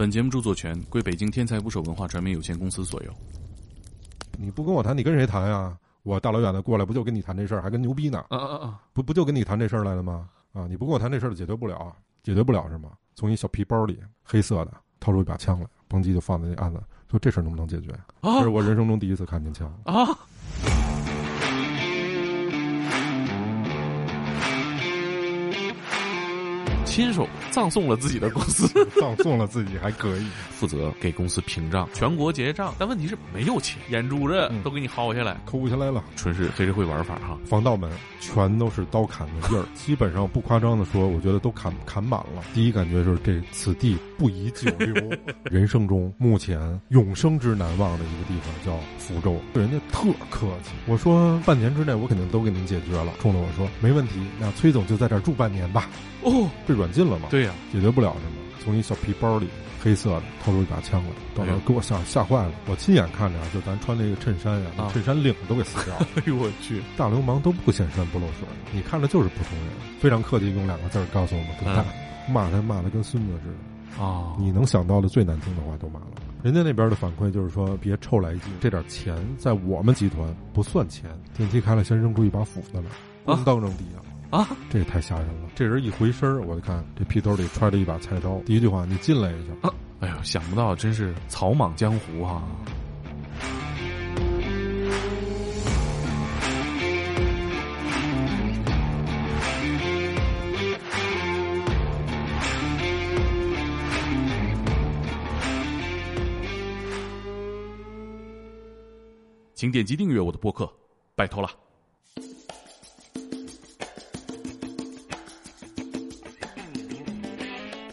本节目著作权归北京天才捕手文化传媒有限公司所有。你不跟我谈，你跟谁谈呀？我大老远的过来，不就跟你谈这事儿，还跟牛逼呢？啊啊啊！不不就跟你谈这事儿来了吗？啊，你不跟我谈这事儿，解决不了，解决不了是吗？从一小皮包里，黑色的，掏出一把枪来，嘣叽就放在那案子，说这事儿能不能解决？这是我人生中第一次看见枪啊！亲手葬送了自己的公司，葬送了自己还可以，负责给公司平账，全国结账，但问题是没有钱，眼珠子都给你薅下来，抠下来了，纯是黑社会玩法哈。防盗门全都是刀砍的印儿，基本上不夸张的说，我觉得都砍砍满了。第一感觉就是这此地不宜久留，人生中目前永生之难忘的一个地方叫福州，人家特客气。我说半年之内我肯定都给您解决了，冲着我说没问题，那崔总就在这儿住半年吧。哦，这软禁了吗？对呀，解决不了什么？从一小皮包里，黑色的，掏出一把枪来，到那给我吓吓坏了。我亲眼看着，就咱穿那个衬衫呀，衬衫领都给撕掉了。哎呦我去，大流氓都不显山不露水，你看着就是普通人。非常客气，用两个字告诉我们滚蛋，骂他骂的跟孙子似的啊！你能想到的最难听的话都骂了。人家那边的反馈就是说，别臭来劲，这点钱在我们集团不算钱。电梯开了，先扔出一把斧子来，咣当扔地下。啊，这也太吓人了！这人一回身我就看这屁兜里揣着一把菜刀。第一句话，你进来一下。啊，哎呦，想不到，真是草莽江湖啊！请点击订阅我的播客，拜托了。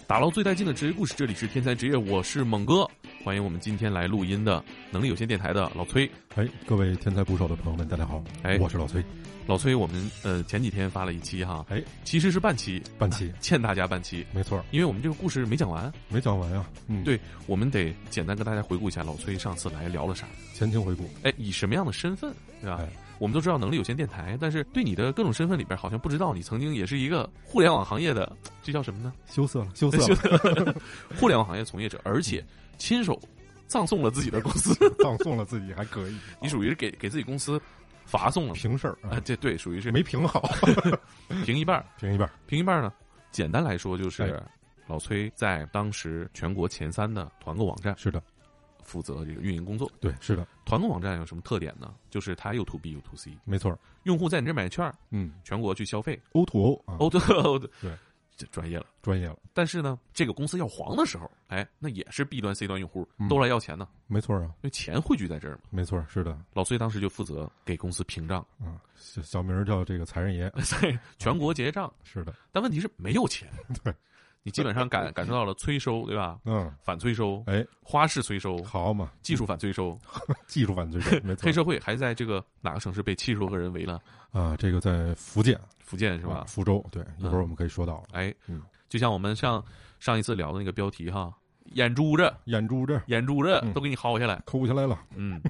打捞最带劲的职业故事，这里是天才职业，我是猛哥，欢迎我们今天来录音的能力有限电台的老崔。哎，各位天才捕手的朋友们，大家好，哎，我是老崔。老崔，我们呃前几天发了一期哈，哎，其实是半期，半期，欠大家半期，没错，因为我们这个故事没讲完，没讲完呀。嗯，对，我们得简单跟大家回顾一下老崔上次来聊了啥，前情回顾。哎，以什么样的身份，对吧？我们都知道能力有限电台，但是对你的各种身份里边，好像不知道你曾经也是一个互联网行业的，这叫什么呢？羞涩了，羞涩了。互联网行业从业者，而且亲手葬送了自己的公司，葬送了自己还可以。你属于是给给自己公司罚送了平事儿啊？这对，属于是没平好，平一半，平一半，平一半呢？简单来说，就是老崔在当时全国前三的团购网站，是的。负责这个运营工作，对，是的。团购网站有什么特点呢？就是它又 to B 又 to C，没错。用户在你这买券，嗯，全国去消费，O to O，O to O，对，这专业了，专业了。但是呢，这个公司要黄的时候，哎，那也是 B 端 C 端用户都来要钱呢，没错啊，因为钱汇聚在这儿嘛，没错，是的。老崔当时就负责给公司平账，啊，小小名叫这个财神爷，全国结账，是的。但问题是没有钱，对。你基本上感 感受到了催收，对吧？嗯，反催收，哎，花式催收，好嘛，技术反催收，技术反催收，没错。黑社会还在这个哪个城市被七十多个人围了？啊，这个在福建，福建是吧？福州，对，一会儿我们可以说到。哎，嗯，就像我们上上一次聊的那个标题哈，眼珠子，眼珠子，眼珠子都给你薅下来，抠下来了。嗯，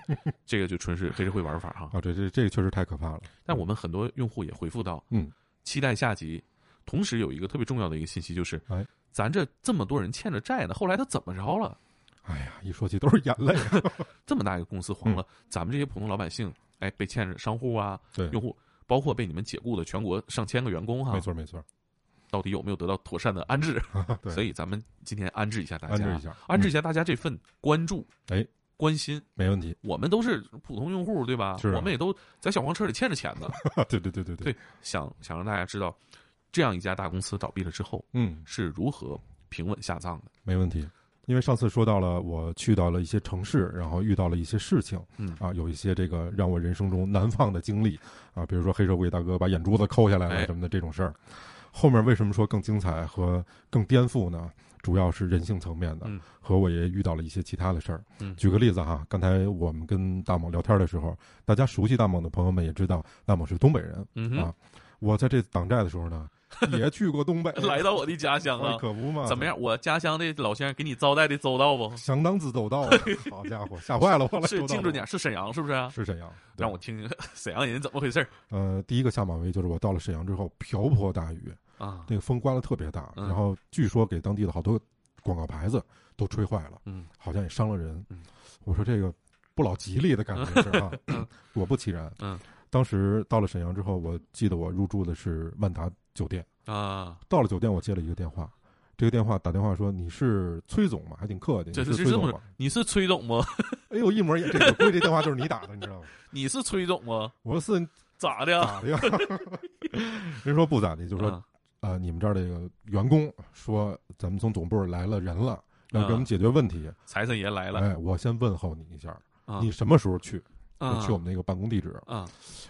这个就纯是黑社会玩法哈。啊，这这这个确实太可怕了。但我们很多用户也回复到，嗯，期待下集。同时有一个特别重要的一个信息就是，哎。咱这这么多人欠着债呢，后来他怎么着了？哎呀，一说起都是眼泪。这么大一个公司黄了，咱们这些普通老百姓，哎，被欠着商户啊，用户，包括被你们解雇的全国上千个员工哈，没错没错，到底有没有得到妥善的安置？所以咱们今天安置一下大家，安置一下，安置一下大家这份关注，哎，关心，没问题。我们都是普通用户，对吧？是，我们也都在小黄车里欠着钱呢。对对对对对，想想让大家知道，这样一家大公司倒闭了之后，嗯，是如何。平稳下葬的，没问题。因为上次说到了，我去到了一些城市，然后遇到了一些事情，嗯啊，有一些这个让我人生中难忘的经历啊，比如说黑社会大哥把眼珠子抠下来了什么的这种事儿。后面为什么说更精彩和更颠覆呢？主要是人性层面的，和我也遇到了一些其他的事儿。举个例子哈，刚才我们跟大猛聊天的时候，大家熟悉大猛的朋友们也知道，大猛是东北人啊。我在这挡债的时候呢。也去过东北，来到我的家乡啊，可不嘛？怎么样？我家乡的老乡给你招待的周到不？相当之周到，好家伙，吓坏了我了！是精准点，是沈阳是不是？是沈阳，让我听听 沈阳人怎么回事呃，第一个下马威就是我到了沈阳之后，瓢泼大雨啊，那个风刮的特别大，然后据说给当地的好多广告牌子都吹坏了，嗯，好像也伤了人。嗯，我说这个不老吉利的感觉是啊。果不其然，嗯，当时到了沈阳之后，我记得我入住的是万达酒店啊。到了酒店，我接了一个电话，这个电话打电话说你是崔总吗？还挺客气，这是崔总吗？你是崔总吗？哎呦，一模一样，这个估计这电话就是你打的，你知道吗？你是崔总吗？我说是，咋的？咋的呀？人说不咋的，就说啊，你们这儿这个员工说咱们从总部来了人了，要给我们解决问题。财神爷来了，哎，我先问候你一下，你什么时候去？去我们那个办公地址。啊，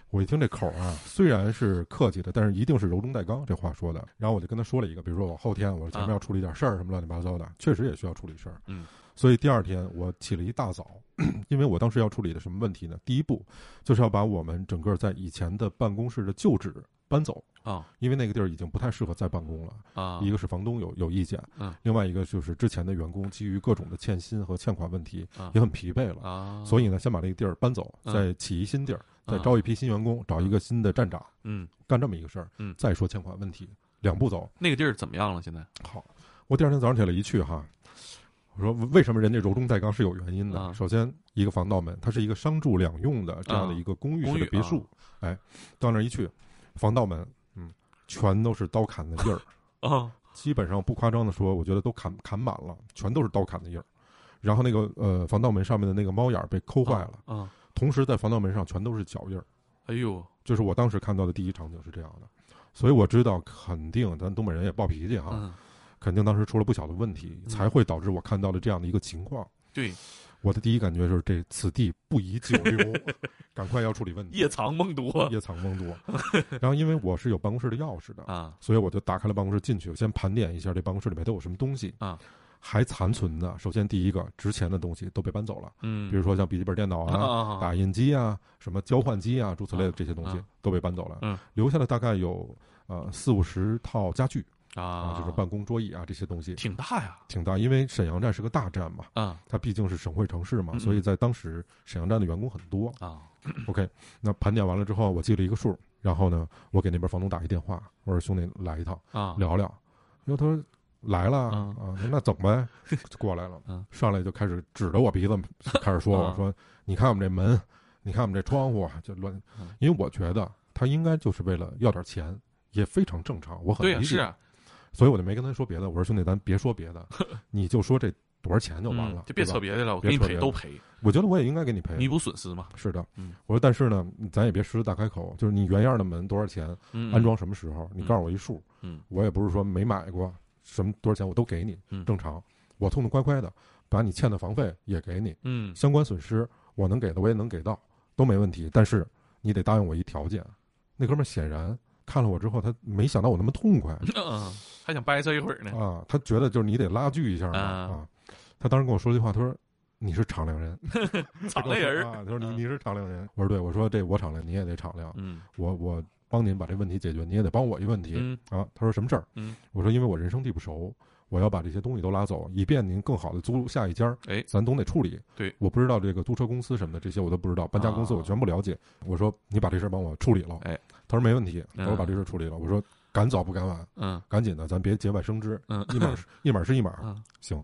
我一听这口啊，虽然是客气的，但是一定是柔中带刚，这话说的。然后我就跟他说了一个，比如说我后天我前面要处理点事儿，什么乱七八糟的，确实也需要处理事儿。嗯，所以第二天我起了一大早，因为我当时要处理的什么问题呢？第一步就是要把我们整个在以前的办公室的旧址搬走。啊，因为那个地儿已经不太适合再办公了啊。一个是房东有有意见，嗯，另外一个就是之前的员工基于各种的欠薪和欠款问题啊，也很疲惫了啊。所以呢，先把这个地儿搬走，再起一新地儿，再招一批新员工，找一个新的站长，嗯，干这么一个事儿，嗯，再说欠款问题，两步走。那个地儿怎么样了？现在？好，我第二天早上起来一去哈，我说为什么人家柔中带刚是有原因的。首先，一个防盗门，它是一个商住两用的这样的一个公寓式的别墅，哎，到那儿一去，防盗门。嗯全都是刀砍的印儿啊，基本上不夸张的说，我觉得都砍砍满了，全都是刀砍的印儿。然后那个呃防盗门上面的那个猫眼被抠坏了啊，同时在防盗门上全都是脚印儿。哎呦，就是我当时看到的第一场景是这样的，所以我知道肯定咱东北人也暴脾气哈，肯定当时出了不小的问题，才会导致我看到了这样的一个情况。对。我的第一感觉就是这此地不宜久留，赶快要处理问题。夜藏梦多，夜藏梦多。然后因为我是有办公室的钥匙的啊，所以我就打开了办公室进去，先盘点一下这办公室里面都有什么东西。啊。还残存的，首先第一个值钱的东西都被搬走了，嗯，比如说像笔记本电脑啊、打印机啊、什么交换机啊诸此类的这些东西都被搬走了，嗯，留下了大概有呃四五十套家具。啊，就是办公桌椅啊，这些东西挺大呀，挺大。因为沈阳站是个大站嘛，啊，它毕竟是省会城市嘛，所以在当时沈阳站的员工很多啊。OK，那盘点完了之后，我记了一个数，然后呢，我给那边房东打一电话，我说兄弟来一趟啊，聊聊。然后他说来了啊，那走呗，就过来了。上来就开始指着我鼻子开始说我说你看我们这门，你看我们这窗户就乱，因为我觉得他应该就是为了要点钱，也非常正常，我很理解。所以我就没跟他说别的，我说兄弟，咱别说别的，你就说这多少钱就完了，就别扯别的了，我给你赔都赔。我觉得我也应该给你赔，弥补损失嘛。是的，嗯，我说但是呢，咱也别狮子大开口，就是你原样的门多少钱，安装什么时候，你告诉我一数，嗯，我也不是说没买过，什么多少钱我都给你，正常，我痛痛快快的把你欠的房费也给你，嗯，相关损失我能给的我也能给到，都没问题，但是你得答应我一条件，那哥们显然。看了我之后，他没想到我那么痛快，还想掰扯一会儿呢。啊，他觉得就是你得拉锯一下嘛啊。他当时跟我说句话，他说：“你是敞亮人，敞亮人啊。”他说：“你你是敞亮人。”我说：“对。”我说：“这我敞亮，你也得敞亮。”嗯，我我帮您把这问题解决，你也得帮我一个问题。嗯啊，他说什么事儿？嗯，我说因为我人生地不熟，我要把这些东西都拉走，以便您更好的租下一家。哎，咱总得处理。对，我不知道这个租车公司什么的这些我都不知道，搬家公司我全不了解。我说你把这事儿帮我处理了。哎。他说没问题，他说把这事儿处理了。我说赶早不赶晚，嗯，赶紧的，咱别节外生枝，嗯，一码 一码是一码，嗯，行。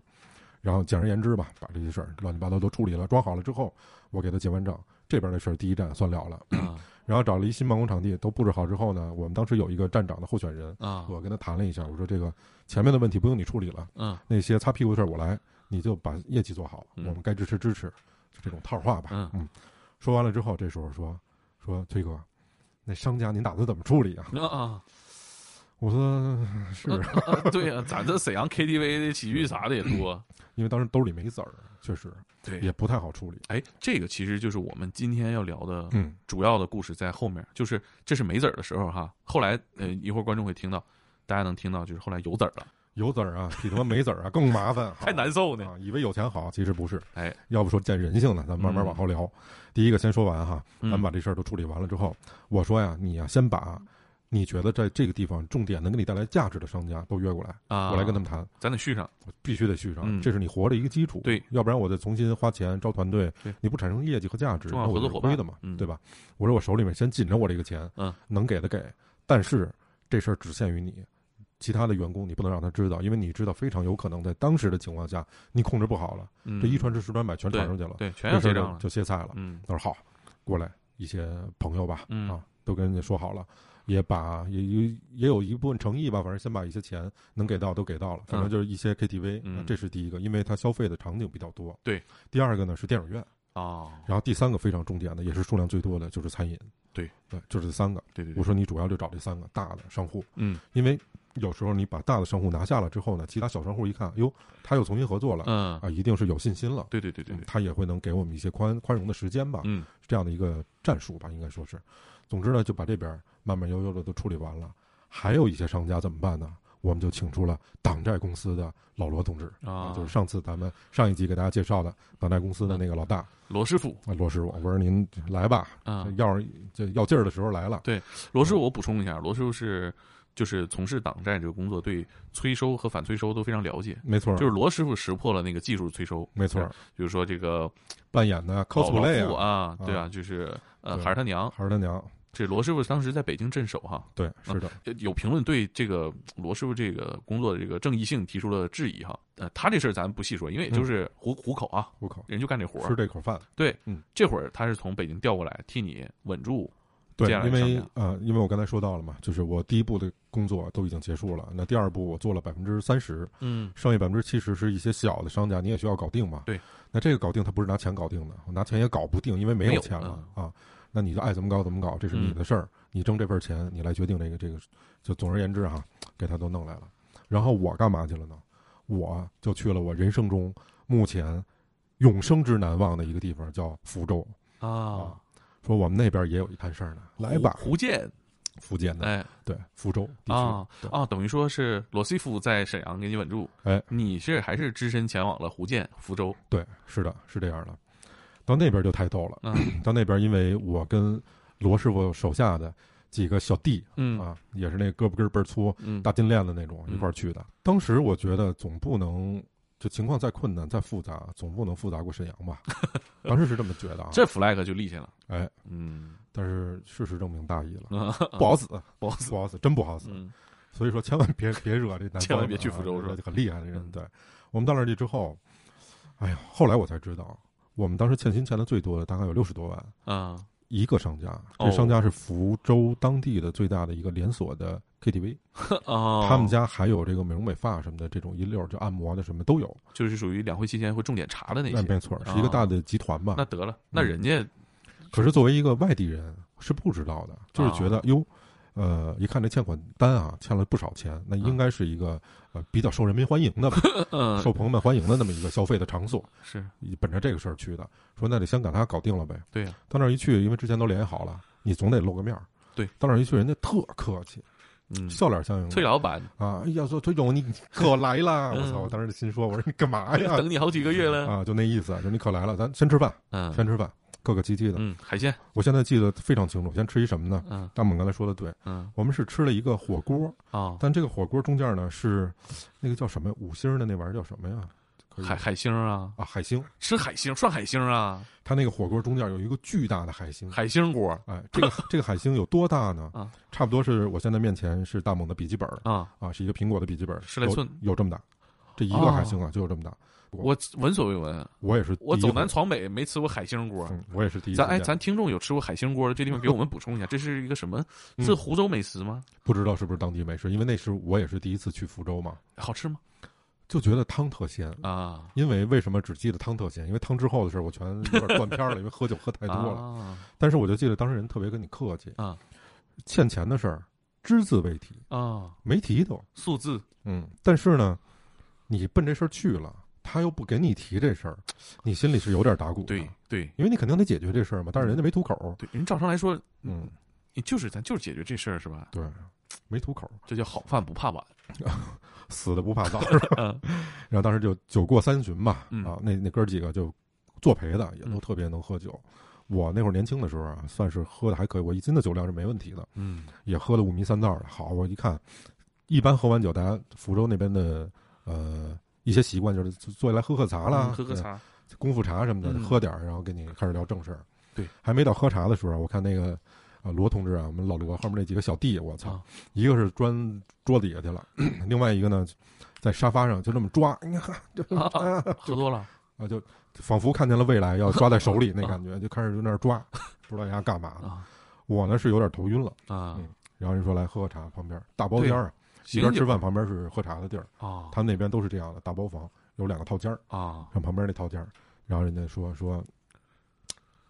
然后简而言之吧，把这些事儿乱七八糟都处理了，装好了之后，我给他结完账，这边的事儿第一站算了了。啊，然后找了一新办公场地，都布置好之后呢，我们当时有一个站长的候选人啊，我跟他谈了一下，我说这个前面的问题不用你处理了，嗯，那些擦屁股的事儿我来，你就把业绩做好，嗯、我们该支持支持，就这种套话吧。嗯嗯，说完了之后，这时候说说崔哥。那商家您打算怎么处理啊？啊，我说是，对呀，咱这沈阳 KTV 的洗浴啥的也多，因为当时兜里没子儿，确实对也不太好处理。哎，这个其实就是我们今天要聊的嗯主要的故事在后面，就是这是没子儿的时候哈，后来呃一会儿观众会听到，大家能听到就是后来有子儿了。有子儿啊，比他妈没子儿啊更麻烦，还难受呢、啊。以为有钱好，其实不是。哎，要不说见人性呢，咱慢慢往后聊。嗯、第一个先说完哈，咱们把这事儿都处理完了之后，嗯、我说呀，你呀先把你觉得在这个地方重点能给你带来价值的商家都约过来啊，我来跟他们谈。咱得续上，必须得续上，嗯、这是你活的一个基础。对，要不然我再重新花钱招团队，对，你不产生业绩和价值，重要合作伙伴亏的嘛，嗯、对吧？我说我手里面先紧着我这个钱，嗯，能给的给，但是这事儿只限于你。其他的员工你不能让他知道，因为你知道非常有可能在当时的情况下你控制不好了，这一传十十传百全传出去了，对，全要这样就歇菜了。嗯，他说好，过来一些朋友吧，啊，都跟人家说好了，也把也也也有一部分诚意吧，反正先把一些钱能给到都给到了，反正就是一些 KTV，这是第一个，因为它消费的场景比较多。对，第二个呢是电影院。啊，然后第三个非常重点的，也是数量最多的就是餐饮。对对，就是这三个。对对，我说你主要就找这三个大的商户。嗯，因为有时候你把大的商户拿下了之后呢，其他小商户一看，哟，他又重新合作了。嗯啊，一定是有信心了。对对对对，他也会能给我们一些宽宽容的时间吧。嗯，这样的一个战术吧，应该说是。总之呢，就把这边慢慢悠悠的都处理完了。还有一些商家怎么办呢？我们就请出了党债公司的老罗同志啊，就是上次咱们上一集给大家介绍的党债公司的那个老大罗师傅啊，罗师傅，我说您来吧，啊，要这要劲儿的时候来了。对，罗师傅，我补充一下，罗师傅是就是从事党债这个工作，对催收和反催收都非常了解。没错，就是罗师傅识破了那个技术催收。没错，比如说这个扮演的 cosplay 啊，对啊，就是呃，孩儿他娘，孩儿他娘。这罗师傅当时在北京镇守哈，对，是的，有评论对这个罗师傅这个工作的这个正义性提出了质疑哈。呃，他这事儿咱不细说，因为就是糊糊口啊，糊口，人就干这活吃这口饭。对，嗯，这会儿他是从北京调过来替你稳住。对，因为呃，因为我刚才说到了嘛，就是我第一步的工作都已经结束了，那第二步我做了百分之三十，嗯，剩下百分之七十是一些小的商家，你也需要搞定嘛。对，那这个搞定他不是拿钱搞定的，我拿钱也搞不定，因为没有钱了啊。那你就爱怎么搞怎么搞，这是你的事儿。你挣这份钱，你来决定这个这个。就总而言之哈，给他都弄来了。然后我干嘛去了呢？我就去了我人生中目前永生之难忘的一个地方，叫福州啊。说我们那边也有一摊事儿呢，来吧。福建，福建的哎，对，福州啊啊，等于说是罗西夫在沈阳给你稳住。哎，你是还是只身前往了福建福州？对，是的，是这样的。到那边就太逗了。嗯，到那边，因为我跟罗师傅手下的几个小弟，嗯啊，也是那胳膊根倍儿粗、嗯，大金链子那种，一块儿去的。当时我觉得总不能，就情况再困难、再复杂，总不能复杂过沈阳吧？当时是这么觉得啊。这 flag 就立下了。哎，嗯，但是事实证明大意了，不好死，不好死，不好死，真不好死。所以说，千万别 别惹这南方，千万别去福州，是吧？很厉害的人。对，我们到那儿去之后，哎呀，后来我才知道。我们当时欠薪欠的最多的大概有六十多万啊，一个商家，这商家是福州当地的最大的一个连锁的 KTV 啊，他们家还有这个美容美发什么的这种一溜就按摩的什么都有，就是属于两会期间会重点查的那些，没错，是一个大的集团吧？那得了，那人家可是作为一个外地人是不知道的，就是觉得哟。呃，一看这欠款单啊，欠了不少钱，那应该是一个呃比较受人民欢迎的吧，受朋友们欢迎的那么一个消费的场所。是，本着这个事儿去的，说那得先给他搞定了呗。对呀，到那儿一去，因为之前都联系好了，你总得露个面儿。对，到那儿一去，人家特客气，嗯，笑脸相迎。崔老板啊，哎呀，说崔总你可来了，我操！我当时心说，我说你干嘛呀？等你好几个月了啊，就那意思，就你可来了，咱先吃饭，嗯，先吃饭。客客气气的，嗯，海鲜，我现在记得非常清楚。先吃一什么呢？嗯，大猛刚才说的对，嗯，我们是吃了一个火锅啊，但这个火锅中间呢是那个叫什么五星的那玩意儿叫什么呀？海海星啊。啊，海星。吃海星涮海星啊，它那个火锅中间有一个巨大的海星，海星锅，哎，这个 这个海星有多大呢？啊，差不多是我现在面前是大猛的笔记本啊。啊，是一个苹果的笔记本，十来寸，有这么大，这一个海星啊就有这么大。我闻所未闻，我也是。我走南闯北没吃过海星锅，我也是第一。咱哎，咱听众有吃过海星锅的，这地方给我们补充一下，这是一个什么？是湖州美食吗？不知道是不是当地美食，因为那是我也是第一次去福州嘛。好吃吗？就觉得汤特鲜啊。因为为什么只记得汤特鲜？因为汤之后的事我全有点断片了，因为喝酒喝太多了。但是我就记得当时人特别跟你客气啊，欠钱的事儿只字未提啊，没提都数字。嗯，但是呢，你奔这事儿去了。他又不给你提这事儿，你心里是有点打鼓的。对对，因为你肯定得解决这事儿嘛。但是人家没吐口。对，人照常来说，嗯，你就是咱就是解决这事儿是吧？对，没吐口，这叫好饭不怕晚，死的不怕早 是吧？然后当时就酒过三巡嘛，啊，那那哥几个就作陪的，也都特别能喝酒。我那会儿年轻的时候啊，算是喝的还可以，我一斤的酒量是没问题的。嗯，也喝的五迷三道的。好，我一看，一般喝完酒，大家福州那边的呃。一些习惯就是坐下来喝喝茶啦，喝喝茶，功夫茶什么的，喝点儿，然后跟你开始聊正事儿。对，还没到喝茶的时候，我看那个啊，罗同志啊，我们老罗后面那几个小弟，我操，一个是钻桌子底下去了，另外一个呢，在沙发上就这么抓，你看，就喝多了。啊，就仿佛看见了未来要抓在手里 那感觉，就开始在那抓，不知道人家干嘛呢。我呢是有点头晕了。啊，然后人说来喝个茶，旁边大包间儿，一边吃饭旁边是喝茶的地儿啊，他们那边都是这样的大包房，有两个套间儿啊，像旁边那套间儿，然后人家说说，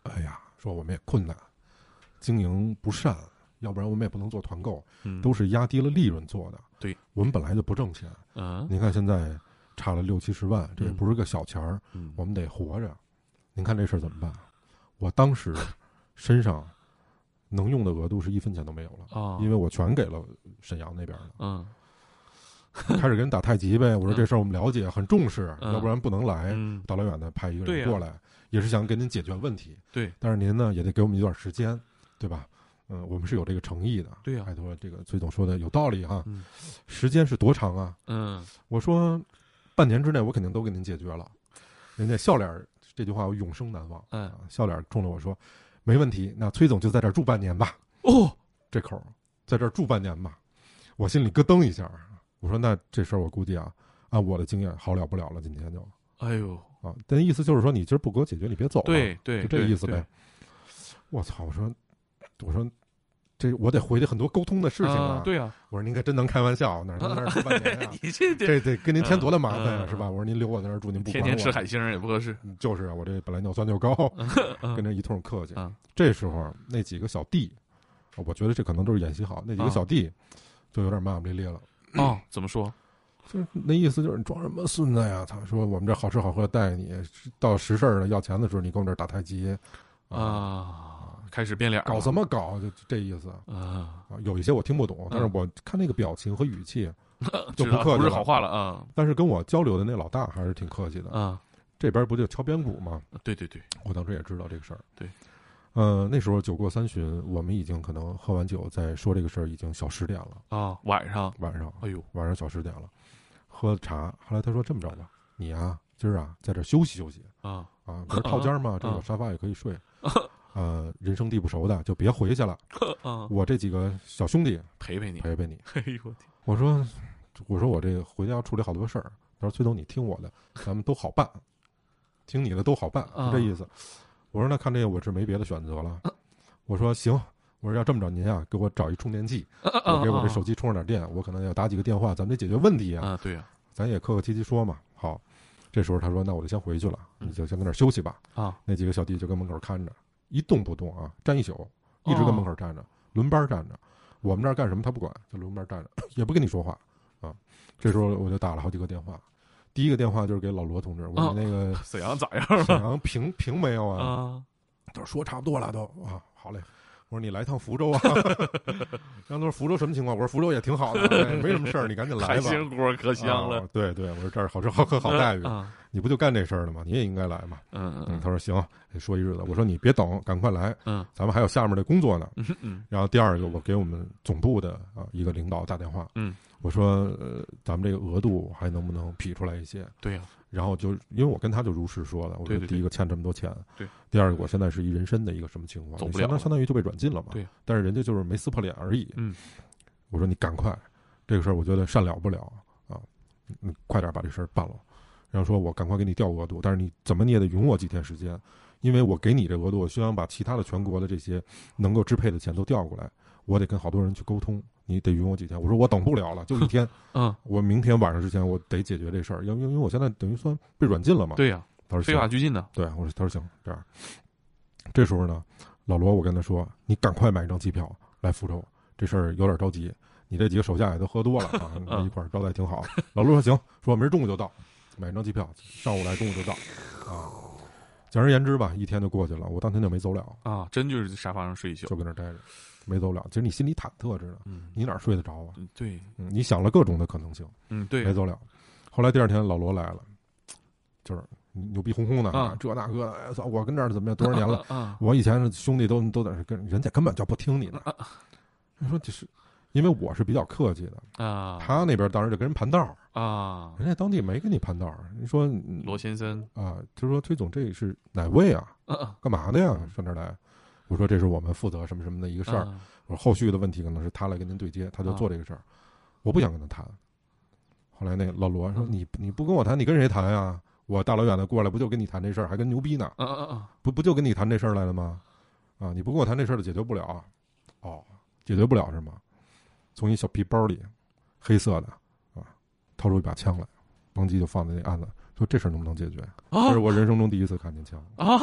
哎呀，说我们也困难。经营不善，要不然我们也不能做团购，都是压低了利润做的。对，我们本来就不挣钱。嗯，您看现在差了六七十万，这也不是个小钱儿。嗯，我们得活着。您看这事儿怎么办？我当时身上能用的额度是一分钱都没有了啊，因为我全给了沈阳那边了。嗯，开始跟人打太极呗。我说这事儿我们了解，很重视，要不然不能来，大老远的派一个人过来，也是想给您解决问题。对，但是您呢也得给我们一段时间。对吧？嗯，我们是有这个诚意的。对呀，拜托，这个崔总说的有道理哈。时间是多长啊？嗯，我说半年之内我肯定都给您解决了。人家笑脸这句话我永生难忘。嗯，笑脸冲着我说：“没问题，那崔总就在这儿住半年吧。”哦，这口在这儿住半年吧，我心里咯噔一下。我说：“那这事儿我估计啊，按我的经验好了不了了。今天就，哎呦啊，但意思就是说你今儿不给我解决，你别走。对对，就这意思呗。我操！我说。我说，这我得回去很多沟通的事情啊。对啊，我说您可真能开玩笑，哪能那儿住半年 你？这这得跟您添多大麻烦呀，是吧？我说您留我在那儿住，您不天天吃海星也不合适。就是啊，我这本来尿酸就高，跟这一通客气。这时候那几个小弟，我觉得这可能都是演习好。那几个小弟就有点骂骂咧咧了。哦，怎么说？就是那意思，就是你装什么孙子呀？他说我们这好吃好喝带你，到实事儿了要钱的时候，你跟我这打太极啊。开始变脸，搞什么搞？就这意思啊！有一些我听不懂，但是我看那个表情和语气，就不客气，不是好话了啊！但是跟我交流的那老大还是挺客气的啊。这边不就敲边鼓吗？对对对，我当时也知道这个事儿。对，呃，那时候酒过三巡，我们已经可能喝完酒再说这个事儿，已经小十点了啊。晚上，晚上，哎呦，晚上小十点了，喝茶。后来他说这么着吧，你啊，今儿啊，在这休息休息啊啊，不是套间嘛，这个沙发也可以睡。呃，人生地不熟的就别回去了。我这几个小兄弟陪陪你，陪陪你。哎呦我天！我说，我说我这个回家要处理好多事儿。他说：“崔总，你听我的，咱们都好办，听你的都好办，是这意思。”我说：“那看这个，我是没别的选择了。”我说：“行。”我说：“要这么着，您啊，给我找一充电器，我给我这手机充上点电。我可能要打几个电话，咱们得解决问题啊。”啊，对呀，咱也客客气气说嘛。好，这时候他说：“那我就先回去了，你就先搁那儿休息吧。”啊，那几个小弟就跟门口看着。一动不动啊，站一宿，一直在门口站着，轮班站着。我们这儿干什么他不管，就轮班站着，也不跟你说话啊。这时候我就打了好几个电话，第一个电话就是给老罗同志，我说那个沈阳咋样？沈阳平平没有啊？他说说差不多了都啊，好嘞。我说你来趟福州啊？然后他说福州什么情况？我说福州也挺好的，没什么事儿，你赶紧来吧。海鲜锅可香了。对对，我说这儿好吃好喝好待遇。你不就干这事儿的吗？你也应该来嘛。嗯嗯。他说行，说一日子。我说你别等，赶快来。嗯。咱们还有下面的工作呢。嗯嗯。然后第二个，我给我们总部的啊一个领导打电话。嗯。我说呃，咱们这个额度还能不能批出来一些？对呀。然后就因为我跟他就如实说了，我说第一个欠这么多钱。对。第二个，我现在是一人身的一个什么情况？走不了。相当相当于就被软禁了嘛。对。但是人家就是没撕破脸而已。嗯。我说你赶快，这个事儿我觉得善了不了啊，你快点把这事儿办了。然后说，我赶快给你调额度，但是你怎么你也得容我几天时间，因为我给你这额度，我希望把其他的全国的这些能够支配的钱都调过来，我得跟好多人去沟通，你得允我几天。我说我等不了了，就一 天。嗯，我明天晚上之前我得解决这事儿，因为因为我现在等于算被软禁了嘛。对呀，他说非法拘禁的。对，我说他说行，这样。这时候呢，老罗，我跟他说，你赶快买一张机票来福州，这事儿有点着急。你这几个手下也都喝多了啊，一块儿招待挺好。老罗说行，说明儿中午就到。买一张机票，上午来，中午就到，啊，简而言之吧，一天就过去了。我当天就没走了啊，真就是在沙发上睡一宿，就跟那待着，没走了。其实你心里忐忑着呢，你哪睡得着啊？对，你想了各种的可能性，嗯，对，没走了。后来第二天老罗来了，就是牛逼哄哄的啊，这那个，哎操，我跟这儿怎么样？多少年了？我以前兄弟都都在这跟人家根本就不听你的。他说这是。因为我是比较客气的啊，他那边当时就跟人盘道啊，人家当地没跟你盘道你说罗先生啊，就说崔总这是哪位啊？干嘛的呀？上这儿来？我说这是我们负责什么什么的一个事儿。我说后续的问题可能是他来跟您对接，他就做这个事儿。我不想跟他谈。后来那老罗说：“你你不跟我谈，你跟谁谈呀？我大老远的过来，不就跟你谈这事儿，还跟牛逼呢？不不就跟你谈这事儿来了吗？啊，你不跟我谈这事儿，解决不了。哦，解决不了是吗？从一小皮包里，黑色的啊，掏出一把枪来，邦机就放在那案子，说这事儿能不能解决？这是我人生中第一次看见枪啊，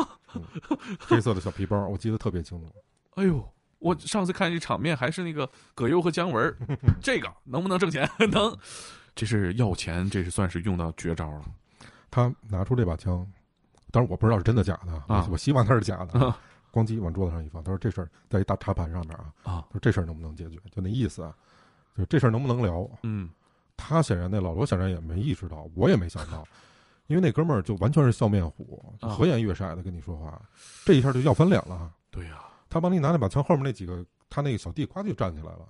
黑色的小皮包，我记得特别清楚。哎呦！我上次看这场面还是那个葛优和姜文，这个能不能挣钱？能，这是要钱，这是算是用到绝招了。他拿出这把枪，当然我不知道是真的假的啊，我希望他是假的。咣叽往桌子上一放，他说：“这事儿在一大茶盘上面啊，啊，他说这事儿能不能解决？就那意思啊，就这事儿能不能聊？嗯，他显然那老罗显然也没意识到，我也没想到，因为那哥们儿就完全是笑面虎，和颜悦色的跟你说话，这一下就要翻脸了。对呀。他帮你拿那把枪，后面那几个，他那个小弟呱就站起来了。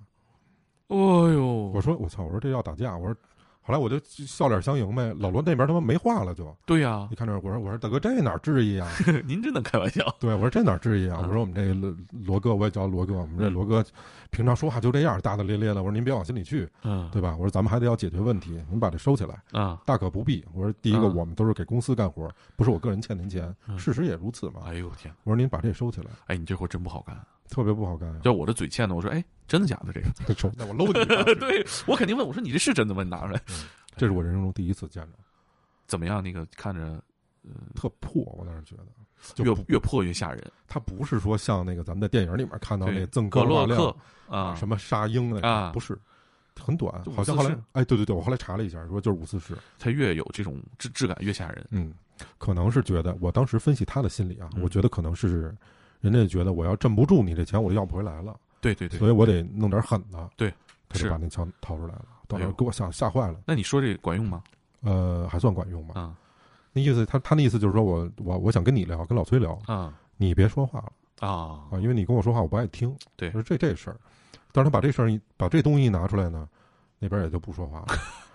哎呦！我说我操！我说这要打架！我说。后来我就笑脸相迎呗，老罗那边他妈没话了，就对呀。你看这，我说我说大哥，这哪至于啊？您真能开玩笑？对，我说这哪至于啊？我说我们这罗罗哥，我也叫罗哥，我们这罗哥平常说话就这样，大大咧咧的。我说您别往心里去，嗯，对吧？我说咱们还得要解决问题，您把这收起来啊，大可不必。我说第一个，我们都是给公司干活，不是我个人欠您钱，事实也如此嘛。哎呦天！我说您把这收起来。哎，你这活真不好干，特别不好干。就我的嘴欠的，我说哎，真的假的？这个那我搂你。对我肯定问，我说你这是真的吗？你拿出来。这是我人生中第一次见着，怎么样？那个看着，呃，特破。我当时觉得，越越破越吓人。他不是说像那个咱们在电影里面看到那赠格洛克啊，什么沙鹰的啊，不是，很短。好像后来，哎，对对对，我后来查了一下，说就是五四式。他越有这种质质感，越吓人。嗯，可能是觉得，我当时分析他的心理啊，我觉得可能是，人家觉得我要镇不住你这钱，我就要不回来了。对对对，所以我得弄点狠的。对，他就把那枪掏出来了。到时候给我吓吓坏了。那你说这管用吗？呃，还算管用吧。啊，那意思他他那意思就是说我我我想跟你聊，跟老崔聊啊，你别说话了啊啊，因为你跟我说话我不爱听。对，说这这事儿，但是他把这事儿把这东西一拿出来呢，那边也就不说话了。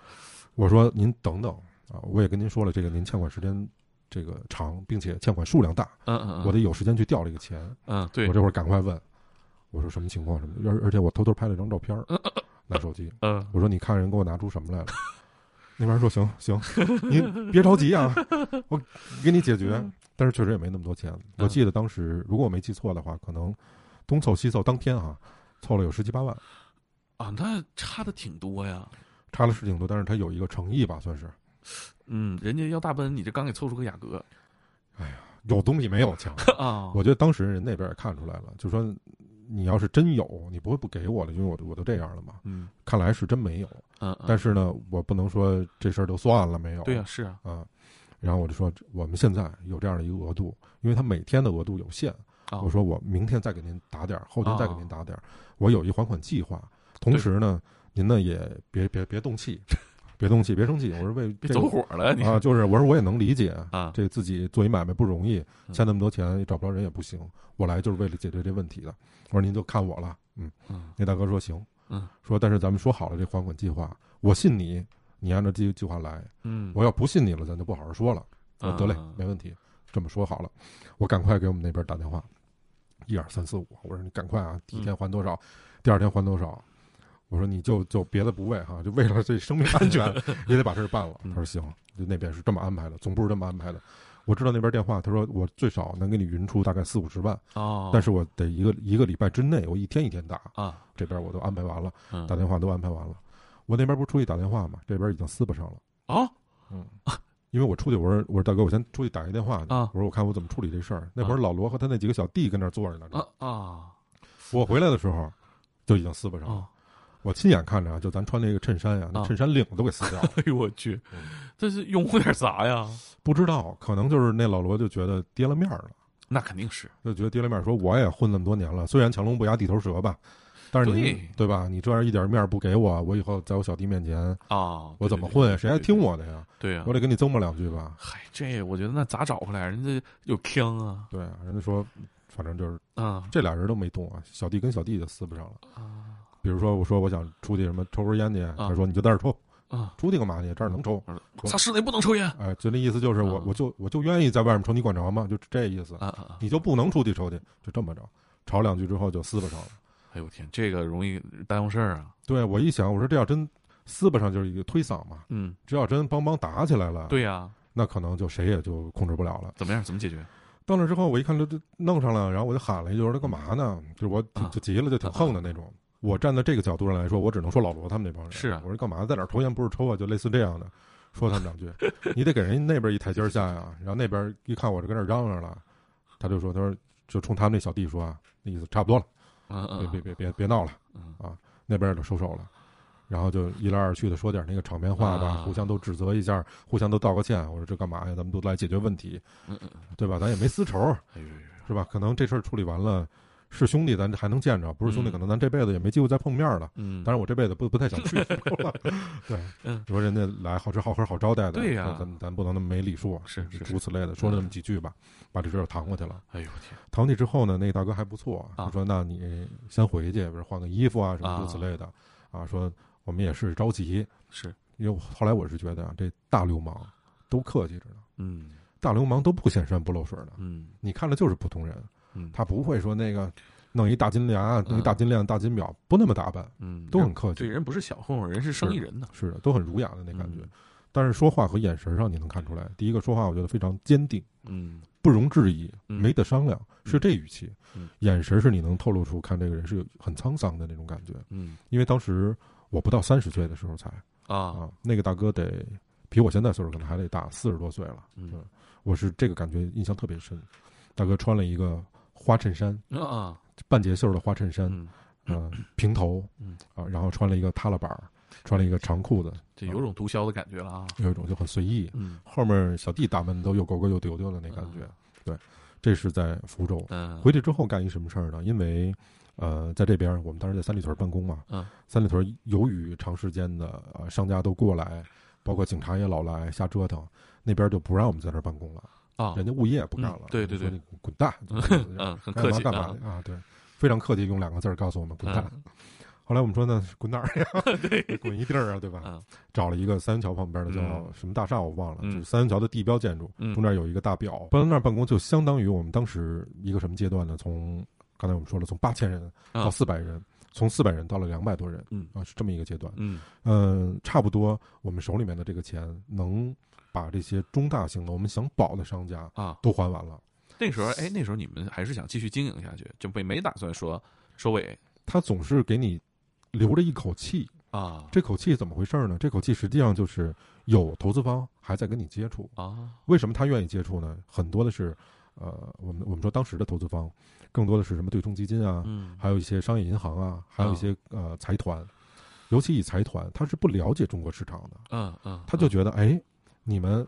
我说您等等啊，我也跟您说了，这个您欠款时间这个长，并且欠款数量大，嗯嗯，我得有时间去调这个钱。嗯，对，我这会儿赶快问，我说什么情况什么，而而且我偷偷拍了张照片拿手机。嗯，我说你看人给我拿出什么来了。那边说行行，您 别着急啊，我给你解决。但是确实也没那么多钱。我记得当时，如果我没记错的话，可能东凑西凑，当天啊凑了有十七八万。啊，那差的挺多呀，差的是挺多，但是他有一个诚意吧，算是。嗯，人家要大奔，你这刚给凑出个雅阁。哎呀，有东西没有强 啊！我觉得当时人那边也看出来了，就说你要是真有，你不会不给我了，因为我我都这样了嘛。嗯，看来是真没有。嗯，但是呢，我不能说这事儿就算了，没有。对呀，是啊，啊，然后我就说，我们现在有这样的一个额度，因为他每天的额度有限。我说我明天再给您打点儿，后天再给您打点儿，我有一还款计划。同时呢，您呢也别别别动气，别动气，别生气。我说为别走火了啊，就是我说我也能理解啊，这自己做一买卖不容易，欠那么多钱也找不着人也不行，我来就是为了解决这问题的。我说您就看我了，嗯嗯，那大哥说行。嗯，说但是咱们说好了这还款计划，我信你，你按照这个计划来。嗯，我要不信你了，咱就不好好说了。啊，得嘞，没问题，这么说好了，我赶快给我们那边打电话，一二三四五，我说你赶快啊，第一天还多少，第二天还多少，我说你就就别的不为哈，就为了这生命安全 也得把事儿办了。他说行，就那边是这么安排的，总部是这么安排的。我知道那边电话，他说我最少能给你匀出大概四五十万哦，但是我得一个一个礼拜之内，我一天一天打啊，这边我都安排完了，打电话都安排完了，我那边不是出去打电话嘛，这边已经撕巴上了啊，嗯，因为我出去，我说我说大哥，我先出去打一电话去，啊，我说我看我怎么处理这事儿。那会儿老罗和他那几个小弟跟那坐着呢，啊啊，我回来的时候就已经撕巴上了。我亲眼看着啊，就咱穿那个衬衫呀，那衬衫领子都给撕掉了。哎呦我去，这是拥护点啥呀？不知道，可能就是那老罗就觉得跌了面了。那肯定是，就觉得跌了面。说我也混那么多年了，虽然强龙不压地头蛇吧，但是你对吧？你这样一点面不给我，我以后在我小弟面前啊，我怎么混？谁还听我的呀？对呀，我得跟你争磨两句吧。嗨，这我觉得那咋找回来？人家有枪啊。对啊，人家说，反正就是啊，这俩人都没动啊，小弟跟小弟就撕不上了啊。比如说，我说我想出去什么抽根烟去，他说你就在这抽啊，出去干嘛去？这儿能抽，他室内不能抽烟。哎，就那意思就是我我就我就愿意在外面抽，你管着吗？就这意思！你就不能出去抽去，就这么着。吵两句之后就撕巴上了。哎呦天，这个容易耽误事儿啊！对我一想，我说这要真撕巴上就是一个推搡嘛，嗯，这要真帮帮打起来了，对呀，那可能就谁也就控制不了了。怎么样？怎么解决？到那之后，我一看这这弄上了，然后我就喊了一句：“说他干嘛呢？”就是我就急了，就挺横的那种。我站在这个角度上来说，我只能说老罗他们那帮人是啊。我说干嘛在哪抽烟不是抽啊？就类似这样的，说他们两句，你得给人那边一台阶下呀。然后那边一看我这跟那嚷嚷了，他就说：“他说就冲他们那小弟说啊，那意思差不多了，别别别别别闹了啊。”那边就收手了，然后就一来二去的说点那个场面话吧，互相都指责一下，互相都道个歉。我说这干嘛呀？咱们都来解决问题，对吧？咱也没私仇，是吧？可能这事儿处理完了。是兄弟，咱还能见着；不是兄弟，可能咱这辈子也没机会再碰面了。嗯，当然我这辈子不不太想去。对，你，说人家来好吃好喝好招待的，对呀，咱咱不能那么没礼数啊。是是，诸此类的，说了那么几句吧，把这事儿搪过去了。哎呦天！搪去之后呢，那大哥还不错，他说：“那你先回去，比如换个衣服啊，什么诸此类的。”啊，说我们也是着急，是因为后来我是觉得啊，这大流氓都客气着呢。嗯，大流氓都不显山不露水的。嗯，你看的就是普通人。嗯，他不会说那个。弄一大金链，弄一大金链、大金表，不那么打扮，嗯，都很客气。对，人不是小混混，人是生意人呢，是的，都很儒雅的那感觉。但是说话和眼神上你能看出来，第一个说话我觉得非常坚定，嗯，不容置疑，没得商量，是这语气。嗯，眼神是你能透露出看这个人是很沧桑的那种感觉。嗯，因为当时我不到三十岁的时候才啊啊，那个大哥得比我现在岁数可能还得大四十多岁了。嗯，我是这个感觉印象特别深。大哥穿了一个花衬衫啊。半截袖的花衬衫，嗯，平头，嗯。啊，然后穿了一个塌拉板穿了一个长裤子，就有种毒枭的感觉了啊，有一种就很随意，嗯，后面小弟打扮都又勾勾又丢丢的那感觉，对，这是在福州，嗯，回去之后干一什么事儿呢？因为，呃，在这边我们当时在三里屯办公嘛，嗯，三里屯由于长时间的呃商家都过来，包括警察也老来瞎折腾，那边就不让我们在这儿办公了。啊，人家物业不干了，对对对，滚蛋，嗯，很客气，干嘛啊？对，非常客气，用两个字告诉我们滚蛋。后来我们说呢，滚哪儿呀？对，滚一地儿啊，对吧？找了一个三元桥旁边的叫什么大厦，我忘了，就是三元桥的地标建筑，中间有一个大表。搬到那儿办公，就相当于我们当时一个什么阶段呢？从刚才我们说了，从八千人到四百人，从四百人到了两百多人，嗯啊，是这么一个阶段。嗯嗯，差不多，我们手里面的这个钱能。把这些中大型的我们想保的商家啊都还完了。那时候，哎，那时候你们还是想继续经营下去，就没没打算说收尾。他总是给你留着一口气啊，这口气怎么回事呢？这口气实际上就是有投资方还在跟你接触啊。为什么他愿意接触呢？很多的是，呃，我们我们说当时的投资方，更多的是什么对冲基金啊，嗯，还有一些商业银行啊，还有一些呃财团，尤其以财团，他是不了解中国市场的，嗯嗯，他就觉得哎。你们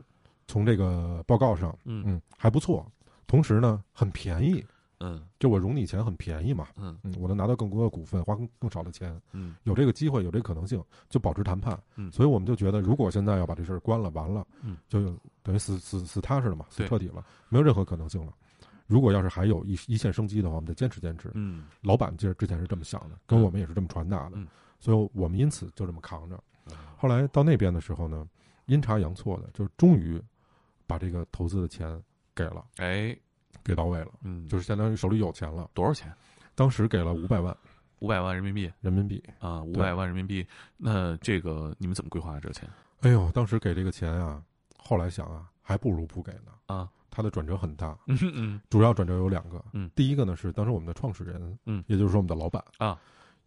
从这个报告上，嗯。嗯还不错，同时呢很便宜，嗯，就我融你钱很便宜嘛，嗯。嗯，我能拿到更多的股份，花更更少的钱，嗯，有这个机会，有这个可能性，就保持谈判，嗯，所以我们就觉得，如果现在要把这事儿关了，完了，嗯，就等于死死死踏实了嘛，死彻底了，没有任何可能性了。如果要是还有一一线生机的话，我们再坚持坚持，嗯，老板其实之前是这么想的，跟我们也是这么传达的，嗯，所以我们因此就这么扛着。后来到那边的时候呢。阴差阳错的，就是终于把这个投资的钱给了，哎，给到位了，嗯，就是相当于手里有钱了。多少钱？当时给了五百万，五百万人民币，人民币啊，五百万人民币。那这个你们怎么规划这个钱？哎呦，当时给这个钱啊，后来想啊，还不如不给呢。啊，它的转折很大，嗯嗯，主要转折有两个，嗯，第一个呢是当时我们的创始人，嗯，也就是说我们的老板啊。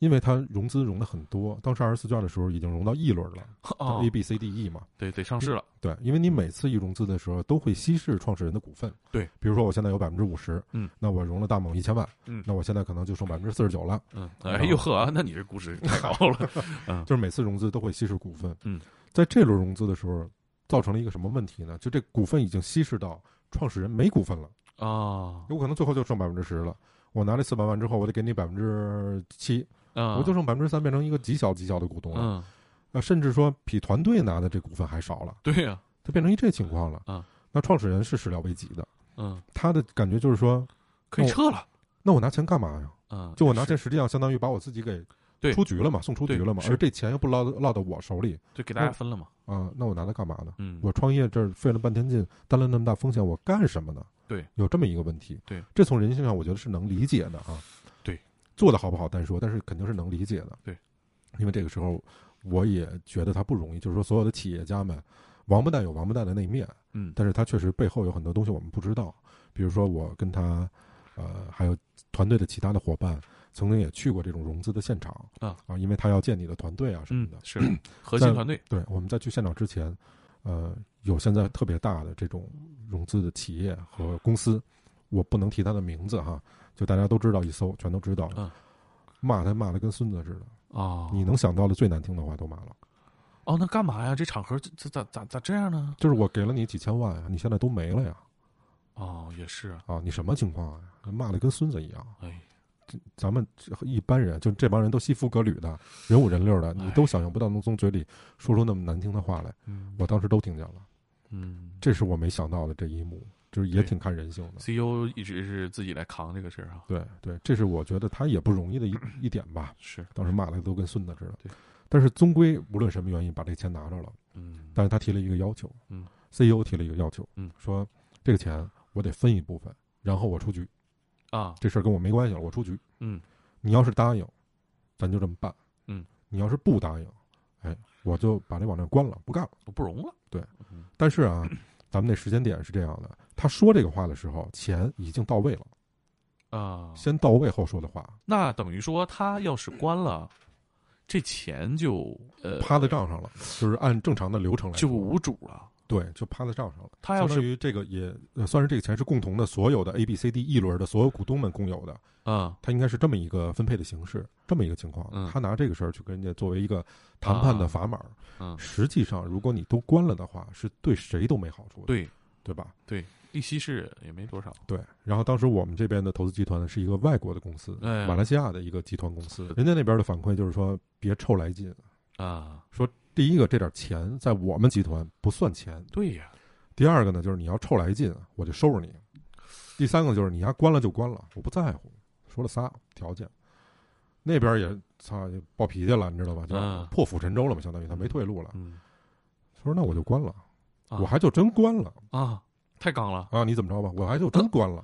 因为他融资融的很多，当时二十四卷的时候已经融到 E 轮了，A B C D E 嘛，对，得上市了。对，因为你每次一融资的时候都会稀释创始人的股份，对，比如说我现在有百分之五十，嗯，那我融了大猛一千万，嗯，那我现在可能就剩百分之四十九了，嗯，哎呦呵，那你这估值太高了，嗯，就是每次融资都会稀释股份，嗯，在这轮融资的时候，造成了一个什么问题呢？就这股份已经稀释到创始人没股份了啊，有可能最后就剩百分之十了。我拿了四百万之后，我得给你百分之七。啊，我就剩百分之三，变成一个极小极小的股东了。嗯，啊，甚至说比团队拿的这股份还少了。对呀，它变成一这情况了。啊，那创始人是始料未及的。嗯，他的感觉就是说，可以撤了。那我拿钱干嘛呀？嗯，就我拿钱，实际上相当于把我自己给出局了嘛，送出局了嘛。而这钱又不落落到我手里，就给大家分了嘛。啊，那我拿它干嘛呢？嗯，我创业这儿费了半天劲，担了那么大风险，我干什么呢？对，有这么一个问题。对，这从人性上我觉得是能理解的啊。做的好不好单说，但是肯定是能理解的。对，因为这个时候我也觉得他不容易，就是说所有的企业家们，王八蛋有王八蛋的那一面，嗯，但是他确实背后有很多东西我们不知道，比如说我跟他，呃，还有团队的其他的伙伴，曾经也去过这种融资的现场啊啊，因为他要见你的团队啊什么的，是核心团队。对，我们在去现场之前，呃，有现在特别大的这种融资的企业和公司，我不能提他的名字哈。就大家都知道，一搜全都知道，嗯，骂他骂的跟孙子似的哦，你能想到的最难听的话都骂了。哦，那干嘛呀？这场合这咋咋咋这样呢？就是我给了你几千万呀，你现在都没了呀。哦，也是啊，啊，你什么情况啊？骂的跟孙子一样。哎，咱们一般人就这帮人都西服革履的，人五人六的，你都想象不到能从嘴里说出那么难听的话来。嗯，我当时都听见了。嗯，这是我没想到的这一幕。就是也挺看人性的，CEO 一直是自己来扛这个事儿啊。对对，这是我觉得他也不容易的一 一点吧。是，当时骂的都跟孙子似的。对，但是终归无论什么原因把这钱拿着了。嗯，但是他提了一个要求。嗯，CEO 提了一个要求。嗯，说这个钱我得分一部分，然后我出局。啊，这事儿跟我没关系了，我出局。嗯，你要是答应，咱就这么办。嗯，你要是不答应，哎，我就把这网站关了，不干了，我不容了。对，但是啊。咱们那时间点是这样的，他说这个话的时候，钱已经到位了，啊，先到位后说的话，那等于说他要是关了，这钱就呃趴在账上了，就是按正常的流程来，就无主了，对，就趴在账上了。他要是于这个也算是这个钱是共同的，所有的 A、B、C、D 一轮的所有股东们共有的，啊，他应该是这么一个分配的形式，这么一个情况，他拿这个事儿去跟人家作为一个谈判的砝码。嗯，实际上，如果你都关了的话，是对谁都没好处的，对对吧？对，利息是也没多少。对，然后当时我们这边的投资集团呢是一个外国的公司，马来西亚的一个集团公司，人家那边的反馈就是说，别臭来劲啊！说第一个，这点钱在我们集团不算钱，对呀。第二个呢，就是你要臭来劲，我就收拾你。第三个就是你要关了就关了，我不在乎。说了仨条件。那边也操暴脾气了，你知道吧？就破釜沉舟了嘛，相当于他没退路了。嗯，说那我就关了，我还就真关了啊！太刚了啊！你怎么着吧？我还就真关了。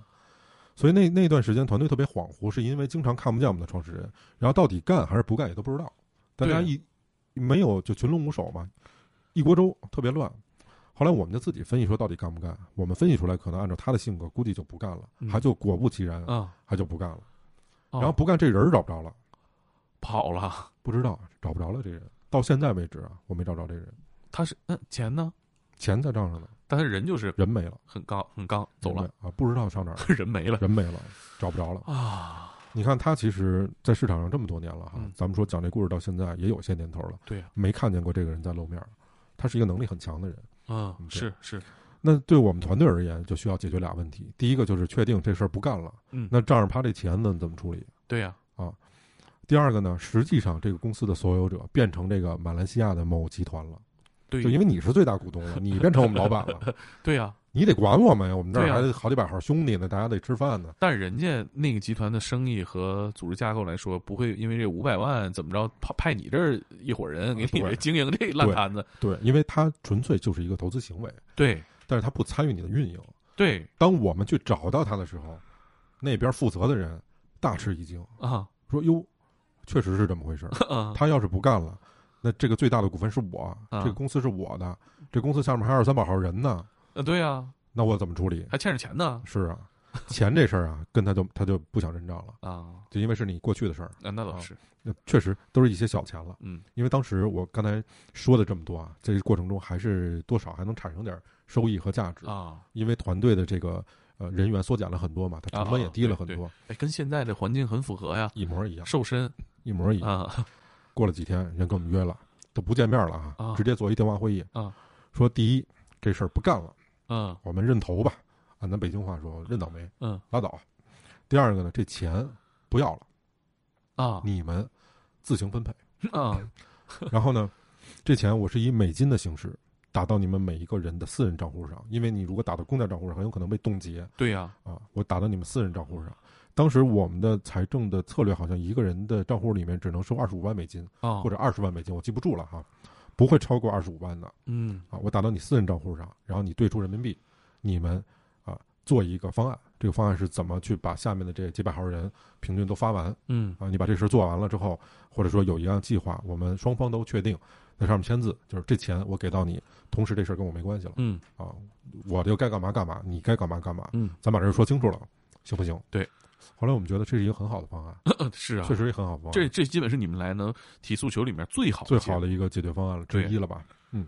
所以那那段时间团队特别恍惚，是因为经常看不见我们的创始人，然后到底干还是不干也都不知道。大家一没有就群龙无首嘛，一锅粥特别乱。后来我们就自己分析说到底干不干？我们分析出来，可能按照他的性格，估计就不干了。还就果不其然啊，还就不干了。然后不干，这人找不着了。跑了，不知道找不着了。这人到现在为止啊，我没找着这人。他是嗯，钱呢？钱在账上呢，但是人就是人没了，很刚很刚走了啊，不知道上哪儿，人没了，人没了，找不着了啊！你看他其实，在市场上这么多年了哈，咱们说讲这故事到现在也有些年头了，对呀，没看见过这个人在露面。他是一个能力很强的人，嗯，是是。那对我们团队而言，就需要解决俩问题。第一个就是确定这事儿不干了，嗯，那账上趴这钱呢，怎么处理？对呀，啊。第二个呢，实际上这个公司的所有者变成这个马来西亚的某集团了，对，就因为你是最大股东了，你变成我们老板了，对呀，你得管我们呀，我们这儿还得好几百号兄弟呢，大家得吃饭呢。但人家那个集团的生意和组织架构来说，不会因为这五百万怎么着派派你这儿一伙人给你经营这烂摊子，对，因为他纯粹就是一个投资行为，对，但是他不参与你的运营，对。当我们去找到他的时候，那边负责的人大吃一惊啊，说哟。确实是这么回事儿。他要是不干了，那这个最大的股份是我，这个公司是我的，这公司下面还有二三百号人呢。呃，对呀，那我怎么处理？还欠着钱呢。是啊，钱这事儿啊，跟他就他就不想认账了啊，就因为是你过去的事儿。那倒是，那确实都是一些小钱了。嗯，因为当时我刚才说的这么多啊，这个过程中还是多少还能产生点收益和价值啊，因为团队的这个。呃，人员缩减了很多嘛，它成本也低了很多，哎，跟现在的环境很符合呀，一模一样，瘦身一模一样。过了几天，人跟我们约了，都不见面了啊，直接做一电话会议啊，说第一，这事儿不干了，嗯，我们认头吧，按咱北京话说，认倒霉，嗯，拉倒。第二个呢，这钱不要了，啊，你们自行分配啊，然后呢，这钱我是以美金的形式。打到你们每一个人的私人账户上，因为你如果打到公家账户上，很有可能被冻结。对呀，啊，我打到你们私人账户上。当时我们的财政的策略好像一个人的账户里面只能收二十五万美金，啊，或者二十万美金，我记不住了哈，不会超过二十五万的。嗯，啊，我打到你私人账户上，然后你兑出人民币，你们啊做一个方案，这个方案是怎么去把下面的这几百号人平均都发完？嗯啊，你把这事做完了之后，或者说有一样计划，我们双方都确定，在上面签字，就是这钱我给到你，同时这事儿跟我没关系了。嗯啊，我就该干嘛干嘛，你该干嘛干嘛。嗯，咱把这事说清楚了，行不行？对。后来我们觉得这是一个很好的方案，是啊，确实也很好方案。这这基本是你们来能提诉求里面最好最好的一个解决方案了之一了吧？嗯，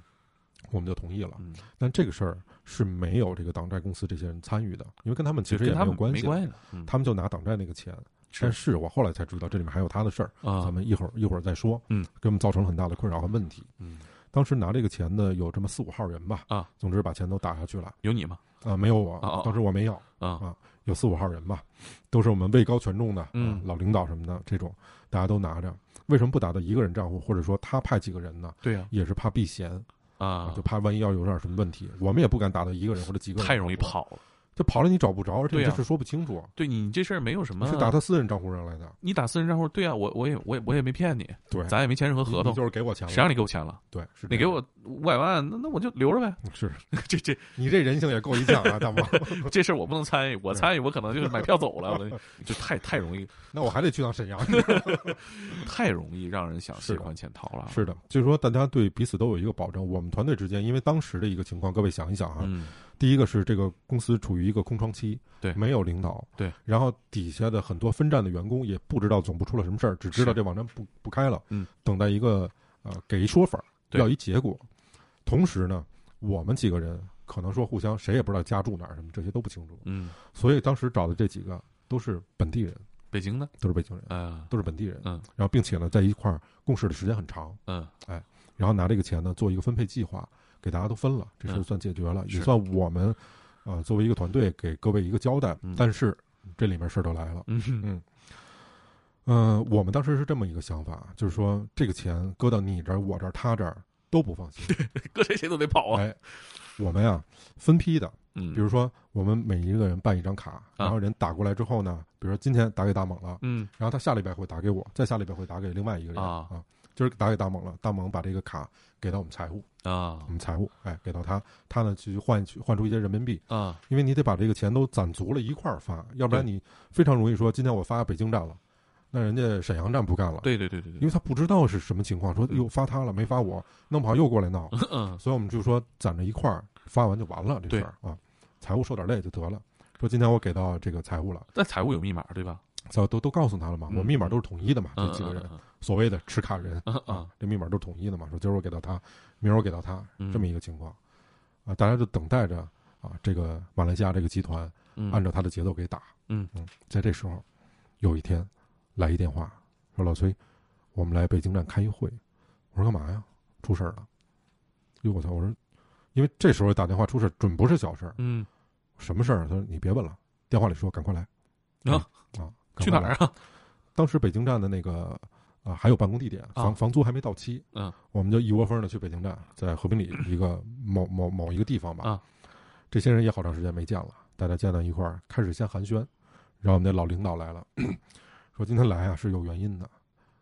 我们就同意了。嗯，但这个事儿是没有这个党债公司这些人参与的，因为跟他们其实也没有关系，没关系的，嗯他们就拿党债那个钱。但是我后来才知道，这里面还有他的事儿，啊，咱们一会儿一会儿再说。嗯，给我们造成了很大的困扰和问题。嗯当时拿这个钱的有这么四五号人吧，啊，总之把钱都打下去了。有你吗？啊，没有我当时我没要啊，啊有四五号人吧，都是我们位高权重的，嗯啊老领导什么的，这种大家都拿着。为什么不打到一个人账户，或者说他派几个人呢？对呀也是怕避嫌啊就，怕万一要有点什么问题，我们也不敢打到一个人或者几个人，太容易，跑了。这跑了你找不着，而且这事说不清楚，对你这事儿没有什么是打他私人账户上来的，你打私人账户，对啊，我我也我也我也没骗你，对，咱也没签任何合同就是给我钱了，谁让你给我钱了？对，是你给我五百万，那那我就留着呗。是 这这你这人性也够一犟啊，大王，这事儿我不能参与，我参与我可能就是买票走了，我就太太容易那我还得去趟沈阳。太容易让人想是的喜欢潜逃了。是的，就是说大家对彼此都有一个保证。我们团队之间，因为当时的一个情况，各位想一想啊，嗯，第一个是这个公司处于一个空窗期，对。没有领导，对，然后底下的很多分站的员工也不知道总部出了什么事儿，只知道这网站不不开了，嗯，等待一个呃给一说法，对。要一结果。同时呢，我们几个人可能说互相谁也不知道家住哪儿什么这些都不清楚，嗯，所以当时找的这几个都是本地人，北京的，都是北京人，啊，都是本地人，嗯。然后并且呢在一块儿共事的时间很长，嗯。哎然后拿这个钱呢做一个分配计划，给大家都分了，这事算解决了，也算我们呃作为一个团队给各位一个交代。嗯。但是这里面事儿都来了，嗯。嗯，呃，我们当时是这么一个想法，就是说这个钱搁到你这儿、我这儿、他这儿都不放心。搁谁谁都得跑啊。哎，我们呀分批的，嗯，比如说我们每一个人办一张卡，然后人打过来之后呢，比如说今天打给大猛了，嗯。然后他下礼拜会打给我，再下礼拜会打给另外一个人啊就是打给大猛了，大猛把这个卡给到我们财务，啊。我们财务，哎，给到他，他呢去换取换出一些人民币，啊，因为你得把这个钱都攒足了一块儿发，要不然你非常容易说今天我发北京站了，那人家沈阳站不干了，对对对对对，因为他不知道是什么情况，说嗯。又发他了没发我，弄不好又过来闹，嗯所以我们就说攒着一块儿发完就完了这事儿啊，财务受点累就得了。说今天我给到这个财务了，但财务有密码对吧？早都都告诉他了嘛，嗯我密码都是统一的嘛，这嗯几个人嗯所谓的持卡人嗯啊嗯，这密码都是统一的嘛。说今儿我给到他，明儿我给到他，嗯这么一个情况啊，大家就等待着啊，这个马来西亚这个集团嗯，按照他的节奏给打。嗯嗯，在这时候，有一天来一电话，说老崔，我们来北京站开一会。我说干嘛呀？出事儿了。哟我操！我说，因为这时候打电话出事儿准不是小事儿，嗯什么事儿？他说你别问了，电话里说赶快来啊啊！去哪儿？啊？当时北京站的那个啊还有办公地点，房啊房租还没到期，嗯，我们就一窝蜂的去北京站，在和平里一个 某某某一个地方吧。啊，这些人也好长时间没见了，大家见到一块儿，开始先寒暄，然后我们那老领导来了，说今天来啊是有原因的，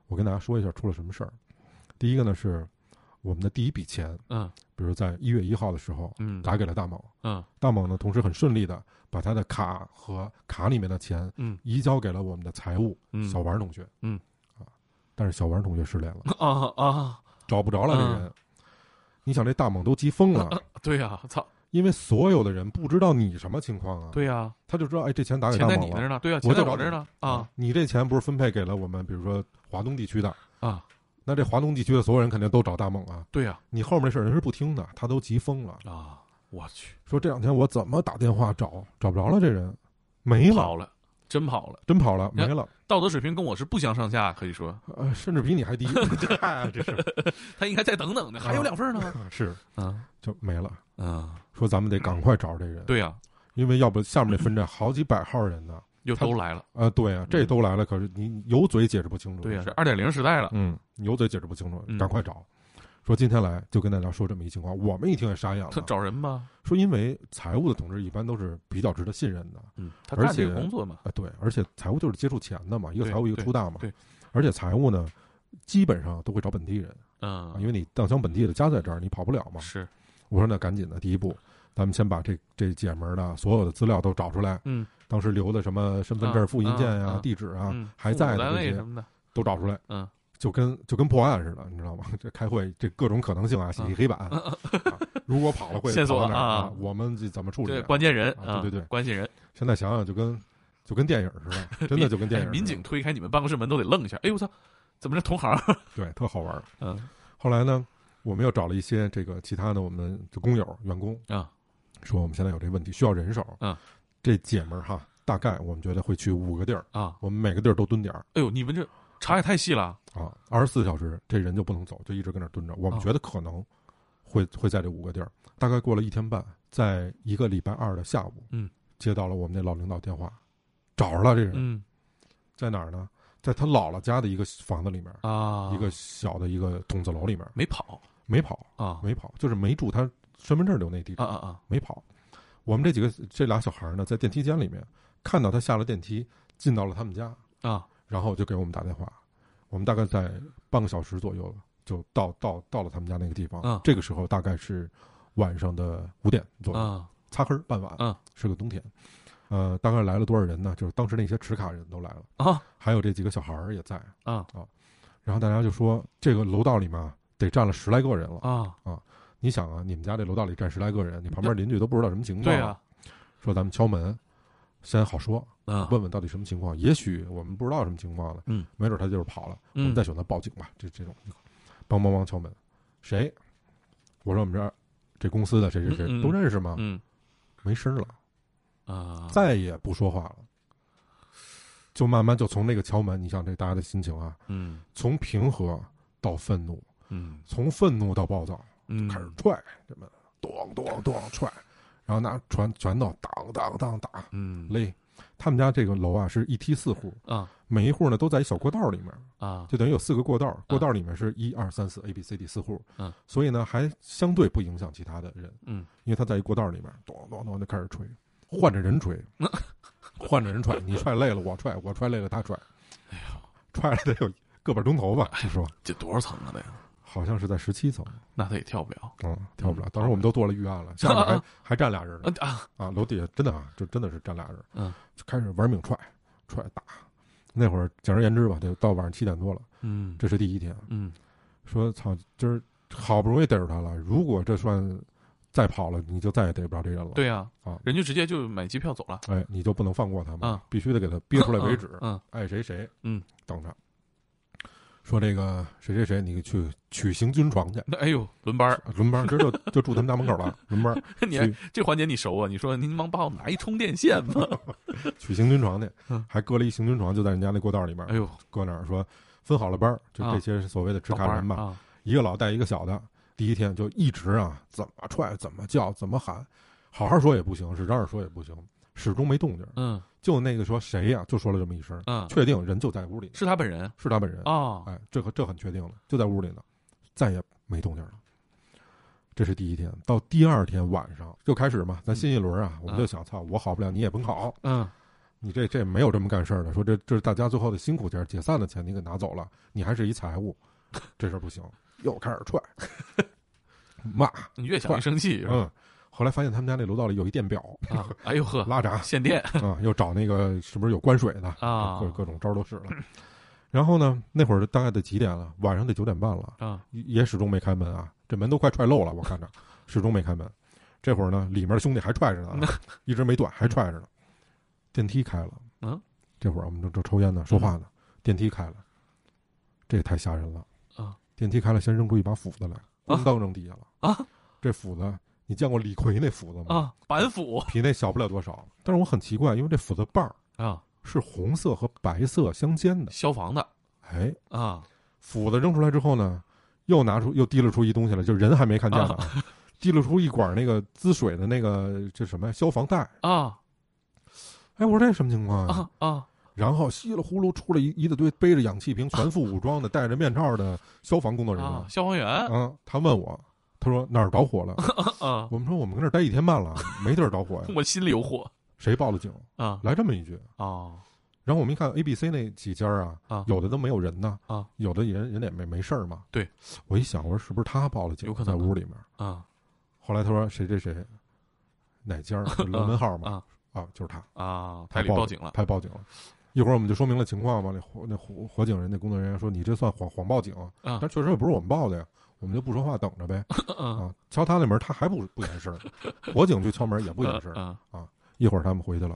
我跟大家说一下出了什么事儿。第一个呢是我们的第一笔钱，嗯。比如在一月一号的时候嗯。打给了大猛，嗯。大猛呢同时很顺利的把他的卡和卡里面的钱嗯。移交给了我们的财务嗯。小王同学，嗯。啊，但是小王同学失联了，啊啊，找不着了这嗯。人。你想这大猛都急疯了，对呀，操，因为所有的人不知道你什么情况啊，对呀，他就知道哎这钱打给大猛了，在你那呢，对呀，我钱在我这儿呢。啊你这钱不是分配给了我们比如说华东地区的，啊，那这华东地区的所有人肯定都找大猛啊，对呀。你后面这事儿人是不听的，他都急疯了，啊，我去，说这两天我怎么打电话找找不着了，这人没了，跑了，真跑了，真跑了，没了，道德水平跟我是不相上下，可以说。呃，甚至比你还低，嗨这是 他应该再等等的，还有两份呢。是。啊。就没了。啊，说咱们得赶快找这人，对呀，因为要不下面这分站好几百号人呢。又都来了，啊，对啊，这都来了，可是你有嘴解释不清楚。对呀，是二点零时代了，嗯，你有嘴解释不清楚，嗯赶快找。说今天来就跟大家说这么一情况，我们一听也傻眼了他。找人吗，说因为财务的同志一般都是比较值得信任的，嗯，他而干这工作嘛，啊，对，而且财务就是接触钱的嘛，一个财务一个对出大嘛，对，而且财务呢，基本上都会找本地人啊，嗯因，为你当乡本地的家在这儿，你跑不了嘛。是，我说那赶紧的，第一步咱们先把这这姐们儿的所有的资料都找出来，嗯，当时留的什么身份证复印件呀、地址啊，嗯还在的单这些什么的，都找出来，嗯，就跟就跟破案似的，你知道吗？这开会这各种可能性啊，写一黑板，啊如果跑了会线索啊啊，我们这怎么处理？关键人啊对对对关键人，现在想想就跟就跟电影似的，真的就跟电影民警推开你们办公室门都得愣一下，哎呦我操，怎么是同行？对特好玩儿。嗯后来呢，我们又找了一些这个其他的我们的工友员工啊，说我们现在有这个问题需要人手，嗯，这姐们儿哈，大概我们觉得会去五个地儿，啊，我们每个地儿都蹲点儿哎呦，你们这查也太细了，啊，二十四小时这人就不能走，就一直跟那儿蹲着。我们哦觉得可能会会在这五个地儿，大概过了一天半，在一个礼拜二的下午，嗯，接到了我们那老领导电话，找着了这人，嗯。在哪儿呢？在他姥姥家的一个房子里面，啊，一个小的一个筒子楼里面，没跑。没跑，啊。没跑，就是没住他身份证留那地址啊，啊啊，没跑。我们这几个这俩小孩呢，在电梯间里面看到他下了电梯，进到了他们家，啊然后就给我们打电话。我们大概在半个小时左右就到到到了他们家那个地方。嗯这个时候大概是晚上的五点左右，啊擦黑儿傍晚，啊是个冬天。呃，大概来了多少人呢？就是当时那些持卡人都来了，啊还有这几个小孩儿也在。啊啊然后大家就说，这个楼道里面得站了十来个人了啊。啊，你想啊，你们家这楼道里站十来个人，你旁边邻居都不知道什么情况。对啊，说咱们敲门，先好说，啊问问到底什么情况。也许我们不知道什么情况了，嗯，没准他就是跑了，我嗯们再选择报警吧。这这种，梆梆梆敲门，谁？我说我们这儿这公司的谁谁谁都认识吗？嗯没声了，啊，再也不说话了。就慢慢就从那个敲门，你想这大家的心情啊，嗯从平和到愤怒，嗯从愤怒到暴躁，嗯，开始踹这么，咚咚咚踹，然后拿拳拳头当当当打嗯。勒。他们家这个楼啊是一梯四户，啊。每一户呢都在一小过道里面，啊。就等于有四个过道，过道里面是一二三四 A B C D 四户，嗯，所以呢还相对不影响其他的人，嗯，因为他在一过道里面，咚咚咚就开始吹，换着人吹，换着人踹，你踹累了我踹，我踹累了他踹，哎呀，踹了得有个把钟头吧，你说这多少层啊？得，好像是在十七层，那他也跳不了。嗯，跳不了。嗯。当时我们都做了预案了，下面还 还站俩人呢，啊啊，楼底下真的啊，就真的是站俩人，嗯，就开始玩命踹，踹打。那会儿简而言之吧，就到晚上七点多了，嗯。这是第一天。嗯。说操，今儿好不容易逮着他了，如果这算再跑了，你就再也逮不着这人了。，对呀啊。人家直接就买机票走了，哎，你就不能放过他们，啊必须得给他憋出来为止，嗯爱谁谁，嗯，等着。说这个谁谁谁，你去取行军床去，那哎呦轮班儿，轮班，今儿就就住他们家门口了，轮班这环节你熟啊？你说您忙帮我拿一充电线吗？取行军床去。嗯，还搁了一行军床，就在人家那过道里面，哎呦，搁那儿说分好了班儿，就啊。这些所谓的持卡人吧，啊。一个老带一个小的，第一天就一直啊，怎么踹，怎么叫，怎么喊，好好说也不行，是嚷嚷说也不行，始终没动静。嗯就那个说谁呀、就说了这么一声，嗯，确定人就在屋里，是他本人是他本人。啊哎，这可这很确定了，就在屋里呢，再也没动静了。这是第一天，到第二天晚上就开始嘛，咱新一轮啊，我们就想，操，我好不了，你也甭好，嗯你这这没有这么干事儿的。说这这是大家最后的辛苦钱，解散的钱你给拿走了，你还是一财务，这事儿不行，又开始踹，骂，你越想越生气是吧？嗯。后来发现他们家那楼道里有一电表，啊，哎呦呵，拉闸限电啊，又找那个是不是有关水的啊各各种招都使了。然后呢，那会儿大概得几点了？晚上得九点半了，啊也始终没开门啊，这门都快踹漏了，我看着始终没开门。这会儿呢，里面的兄弟还踹着呢啊，一直没断，还踹着呢。电梯开了，嗯，这会儿我们正正抽烟呢，说话呢，电梯开了，这也太吓人了啊！电梯开了，先扔出一把斧子来，咣当扔地下了啊！这斧子，你见过李逵那斧子吗？啊，板斧比那小不了多少。但是我很奇怪，因为这斧子把儿啊，是红色和白色相间的。消防的哎，啊斧子扔出来之后呢，又拿出又提溜出一东西来，就人还没看见呢，啊、提了出一管那个滋水的那个这什么呀消防带。啊哎，我说这什么情况啊啊然后稀里呼噜出了一一大堆背着氧气瓶、全副武装的、戴着面罩的消防工作人员啊！。消防员啊，他问我，他说哪儿着火了？啊，我们说我们跟这儿待一天半了，没地儿着火呀。我心里有火谁报的警？啊来这么一句。啊然后我们一看 A、B、C 那几家啊，啊有的都没有人呢，啊，有的人人也没没事儿嘛。对，我一想，我说是不是他报了警，有可能在屋里面？啊后来他说谁谁谁，哪家 楼门号嘛，啊，就是他啊，台里报警了，他报警了。一会儿我们就说明了情况嘛，那火那火火警人那工作人员说你这算谎谎报警，但确实也不是我们报的呀，我们就不说话等着呗。啊，敲他那门他还不不言声，火警去敲门也不言声啊。一会儿他们回去了，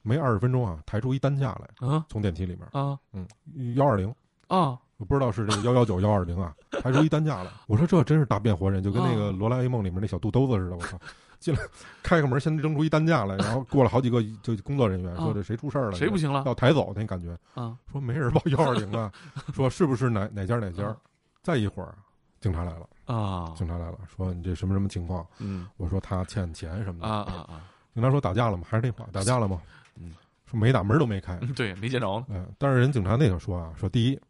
没二十分钟啊，抬出一担架来，从电梯里面啊，嗯，幺二零啊，我不知道是这个幺幺九幺二零啊，抬出一担架来。我说这真是大变活人，就跟那个罗拉 A 梦里面那小肚兜子似的。我操，进来开个门，先扔出一担架来，然后过了好几个就工作人员说这谁出事儿了，谁不行了，要抬走那感觉啊，说没人报幺二零啊，说是不是哪哪家哪家？再一会儿警察来了啊，警察来了，说你这什么什么情况？嗯，我说他欠钱什么的啊啊啊。警察说打架了吗？还是那话，打架了吗？嗯，说没打，门都没开。对，没见着。嗯，但是人警察那个说啊，说第一，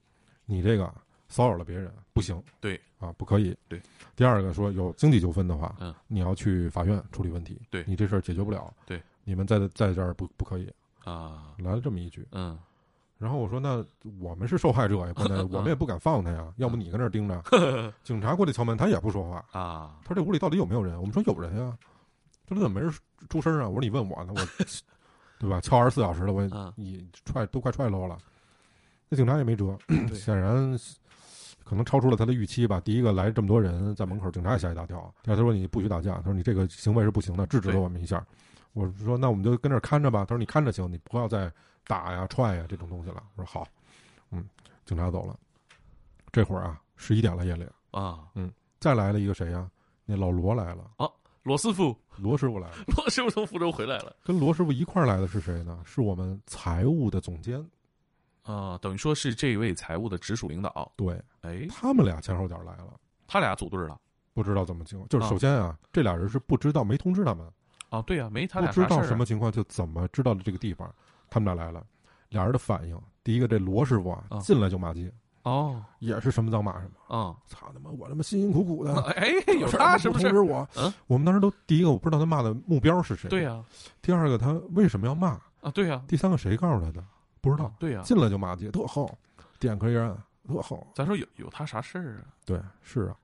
你这个骚扰了别人不行。对，啊，不可以。对。第二个说有经济纠纷的话，嗯，你要去法院处理问题。对，你这事儿解决不了。对，你们在在这儿不不可以。啊，来了这么一句。嗯。然后我说那我们是受害者呀，关 键我们也不敢放他呀。要不你跟那儿盯着，警察过来敲门，他也不说话啊。他说这屋里到底有没有人？我们说有人呀。他说怎么没人出声啊？我说你问我呢，我，对吧？敲二十四小时了，我你踹都快踹漏了。那警察也没辙，显然可能超出了他的预期吧。第一个来这么多人在门口，警察也吓一大跳。第二，他说你不许打架，他说你这个行为是不行的，制止了我们一下。我说那我们就跟这看着吧。他说你看着行，你不要再打呀、踹呀这种东西了。我说好，嗯，警察走了。这会儿啊，十一点了夜里啊，嗯，再来了一个谁呀？那老罗来了啊。罗师傅，罗师傅来了。罗师傅从福州回来了。跟罗师傅一块儿来的是谁呢？是我们财务的总监，啊，等于说是这位财务的直属领导。对，哎，他们俩前后脚来了，他俩组队了，不知道怎么情况。就是首先啊，这俩人是不知道，没通知他们。啊，对呀，没他俩不知道什么情况，就怎么知道的这个地方？他们俩来了，俩人的反应，第一个这罗师傅啊，进来就骂街。哦，也是什么脏骂什么啊！操他妈！我他妈辛辛苦苦的，哎，有他是不是？通知我，嗯，我们当时都第一个我不知道他骂的目标是谁，对呀。第二个他为什么要骂啊？对呀。第三个谁告诉他的？不知道。对呀。进来就骂街，特横，点可以按，特横。咱说有有他啥事儿啊？对，是啊。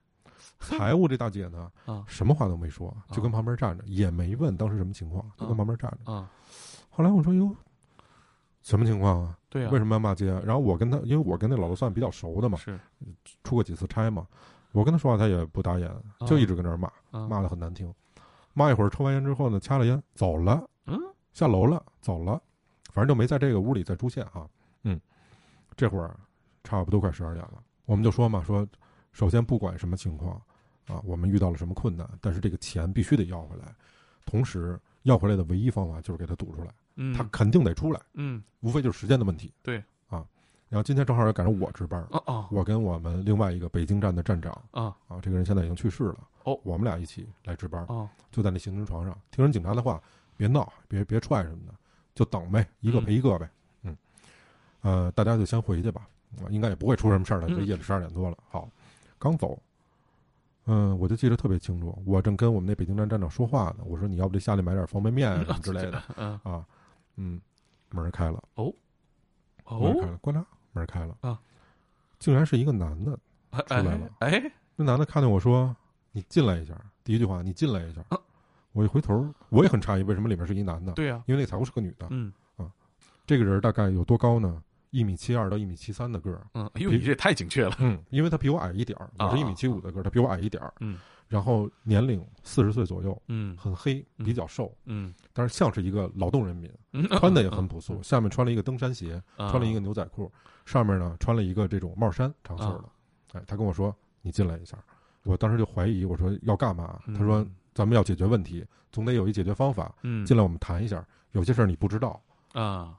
财务这大姐呢，啊，什么话都没说，就跟旁边站着，也没问当时什么情况，就跟旁边站着。啊。后来我说哟。什么情况啊？对呀，为什么要骂街？然后我跟他，因为我跟那老罗算比较熟的嘛，是出过几次差嘛，我跟他说话他也不答言，就一直跟那儿骂，骂的很难听。骂一会儿，抽完烟之后呢，掐了烟走了，嗯，下楼了，走了，反正就没在这个屋里再出现啊。嗯，这会儿差不多快十二点了，我们就说嘛，说首先不管什么情况啊，我们遇到了什么困难，但是这个钱必须得要回来，同时要回来的唯一方法就是给他堵出来。嗯，他肯定得出来，嗯，无非就是时间的问题。对，啊，然后今天正好也赶上我值班，啊啊，我跟我们另外一个北京站的站长，啊啊，这个人现在已经去世了，哦，我们俩一起来值班，啊，就在那行军床上，听人警察的话，别闹，别别踹什么的，就等呗，一个赔一个呗，嗯，呃，大家就先回去吧，应该也不会出什么事儿了，这夜里十二点多了，好，刚走。嗯，我就记得特别清楚，我正跟我们那北京站站长说话呢，我说你要不就下来买点方便面啊什么之类的，嗯。啊。嗯，门开了哦，门开了，关了，门开了啊！竟然是一个男的出来了。哎，那男的看见我说：“你进来一下。”第一句话：“你进来一下。”我一回头，我也很诧异，为什么里面是一男的？对呀，因为那财务是个女的。嗯啊，这个人大概有多高呢？一米七二到一米七三的个儿。嗯，哎呦，你这太精确了。嗯，因为他比我矮一点儿，我是一米七五的个儿，他比我矮一点儿。嗯。然后年龄四十岁左右，嗯，很黑，比较瘦，嗯，但是像是一个劳动人民，穿的也很朴素，下面穿了一个登山鞋，穿了一个牛仔裤，上面呢穿了一个这种帽衫，长袖的。哎，他跟我说：“你进来一下。”我当时就怀疑，我说要干嘛？他说：“咱们要解决问题，总得有一解决方法。嗯，进来我们谈一下，有些事儿你不知道啊。”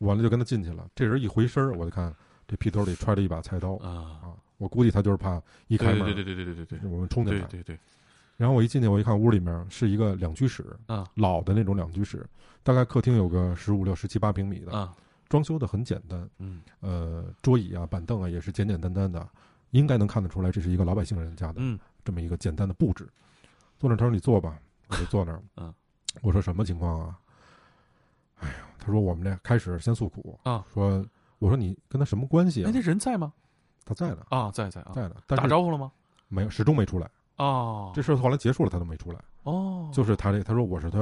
完了就跟他进去了。这人一回身，我就看这屁兜里揣着一把菜刀啊啊！我估计他就是怕一开门，对对对对对对对，我们冲进来，对对。然后我一进去，我一看屋里面是一个两居室，啊，老的那种两居室，大概客厅有个十五六、十七八平米的，啊，装修的很简单，嗯，呃，桌椅啊、板凳啊也是简简单单的，应该能看得出来这是一个老百姓人家的，嗯，这么一个简单的布置。坐那他说你坐吧，我就坐那儿，嗯，我说什么情况啊？哎呀，他说我们这开始先诉苦啊，说我说你跟他什么关系啊？哎，那人在吗？他在呢，啊，在在啊，在呢，打招呼了吗？没有，始终没出来。哦，这事儿后来结束了，他都没出来。哦，就是他这他说我是他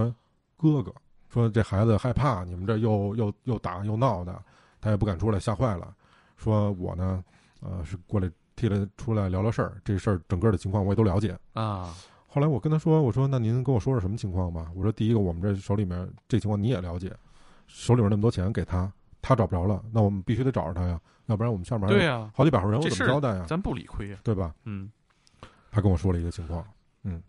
哥哥，说这孩子害怕你们这又又又打又闹的，他也不敢出来，吓坏了。说我呢，呃，是过来替他出来聊聊事儿，这事儿整个的情况我也都了解啊。后来我跟他说，我说那您跟我说说什么情况吧。我说第一个，我们这手里面这情况你也了解，手里面那么多钱给他，他找不着了，那我们必须得找着他呀，要不然我们下面对呀好几百号人，我怎么交代呀？咱不理亏呀，对吧？嗯。他跟我说了一个情况，嗯，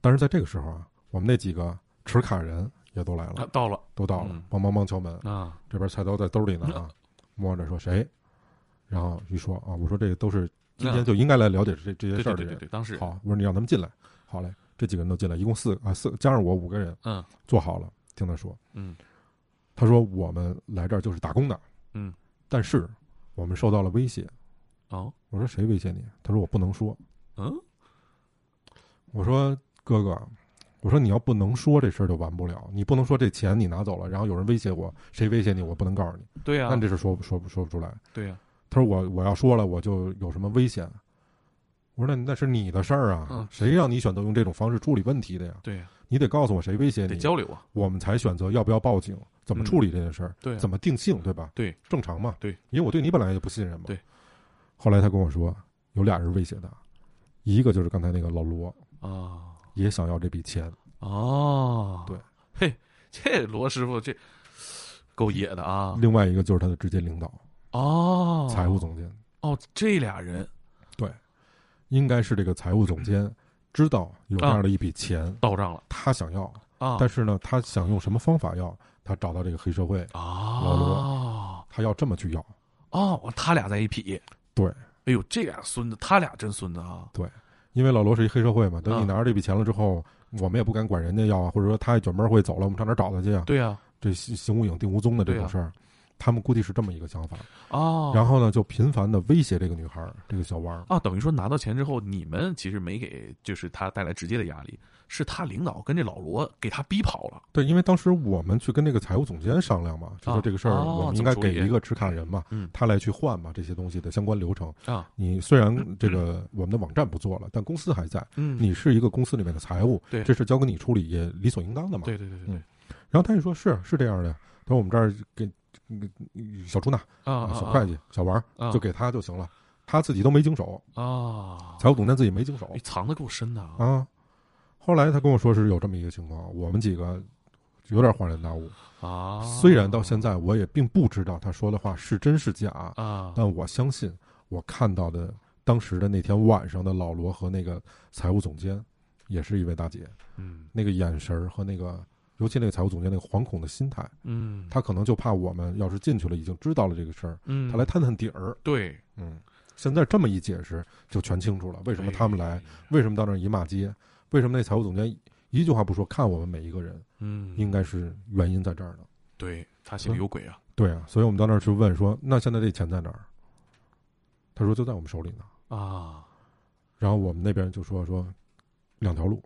但是在这个时候啊，我们那几个持卡人也都来了，到了，都到了，梆梆梆敲门啊，这边菜刀在兜里呢 啊，摸着说谁，然后一说啊，我说这个都是今天就应该来了解这这些事儿的人，对对对，当时好，我说你让他们进来，好嘞。这几个人都进来，一共四啊四加上我五个人，嗯，坐好了，听他说，嗯，他说我们来这儿就是打工的，嗯，但是我们受到了威胁，哦，我说谁威胁你？他说我不能说，嗯，我说哥哥，我说你要不能说这事儿就完不了，你不能说这钱你拿走了，然后有人威胁我，谁威胁你，我不能告诉你，对呀，但这事说说不说不出来，对呀，他说我我要说了我就有什么危险。我说那那是你的事儿啊，谁让你选择用这种方式处理问题的呀？对呀，你得告诉我谁威胁你，得交流啊，我们才选择要不要报警，怎么处理这件事儿，对，怎么定性，对吧？对，正常嘛，对，因为我对你本来就不信任嘛。对，后来他跟我说，有俩人威胁他，一个就是刚才那个老罗啊，也想要这笔钱哦，对，嘿，这罗师傅这够野的啊。另外一个就是他的直接领导哦，财务总监哦，这俩人对。应该是这个财务总监知道有这样的一笔钱到账了，他想要啊，但是呢，他想用什么方法要？他找到这个黑社会啊，老罗，他要这么去要。哦，他俩在一匹，对，哎呦，这俩孙子，他俩真孙子啊，对，因为老罗是一黑社会嘛，等你拿着这笔钱了之后，我们也不敢管人家要啊，或者说他一卷门会走了，我们上哪找他去啊？对呀，这行无影定无踪的这种事儿。他们估计是这么一个想法哦，然后呢，就频繁的威胁这个女孩这个小王啊，等于说拿到钱之后，你们其实没给，就是他带来直接的压力，是他领导跟这老罗给他逼跑了。对，因为当时我们去跟那个财务总监商量嘛，就说这个事儿我们应该给一个持卡人嘛，嗯，他来去换嘛这些东西的相关流程啊。你虽然这个我们的网站不做了，但公司还在，嗯，你是一个公司里面的财务，对，这事交给你处理也理所应当的嘛。对对对对对。然后他就说是是这样的，他说我们这儿给。小出纳啊，小会计小王就给他就行了，他自己都没经手啊，财务总监自己没经手，藏的够深的啊。后来他跟我说是有这么一个情况，我们几个有点恍然大悟啊。虽然到现在我也并不知道他说的话是真是假啊，但我相信我看到的当时的那天晚上的老罗和那个财务总监，也是一位大姐，嗯，那个眼神和那个。尤其那个财务总监那个惶恐的心态，嗯，他可能就怕我们要是进去了，已经知道了这个事儿，嗯，他来探探底儿，对，嗯，现在这么一解释就全清楚了，为什么他们来，为什么到那儿一骂街，为什么那财务总监一句话不说看我们每一个人，嗯，应该是原因在这儿呢，对他心里有鬼啊，对啊，所以我们到那儿去问说，那现在这钱在哪儿？他说就在我们手里呢，啊，然后我们那边就说说两条路，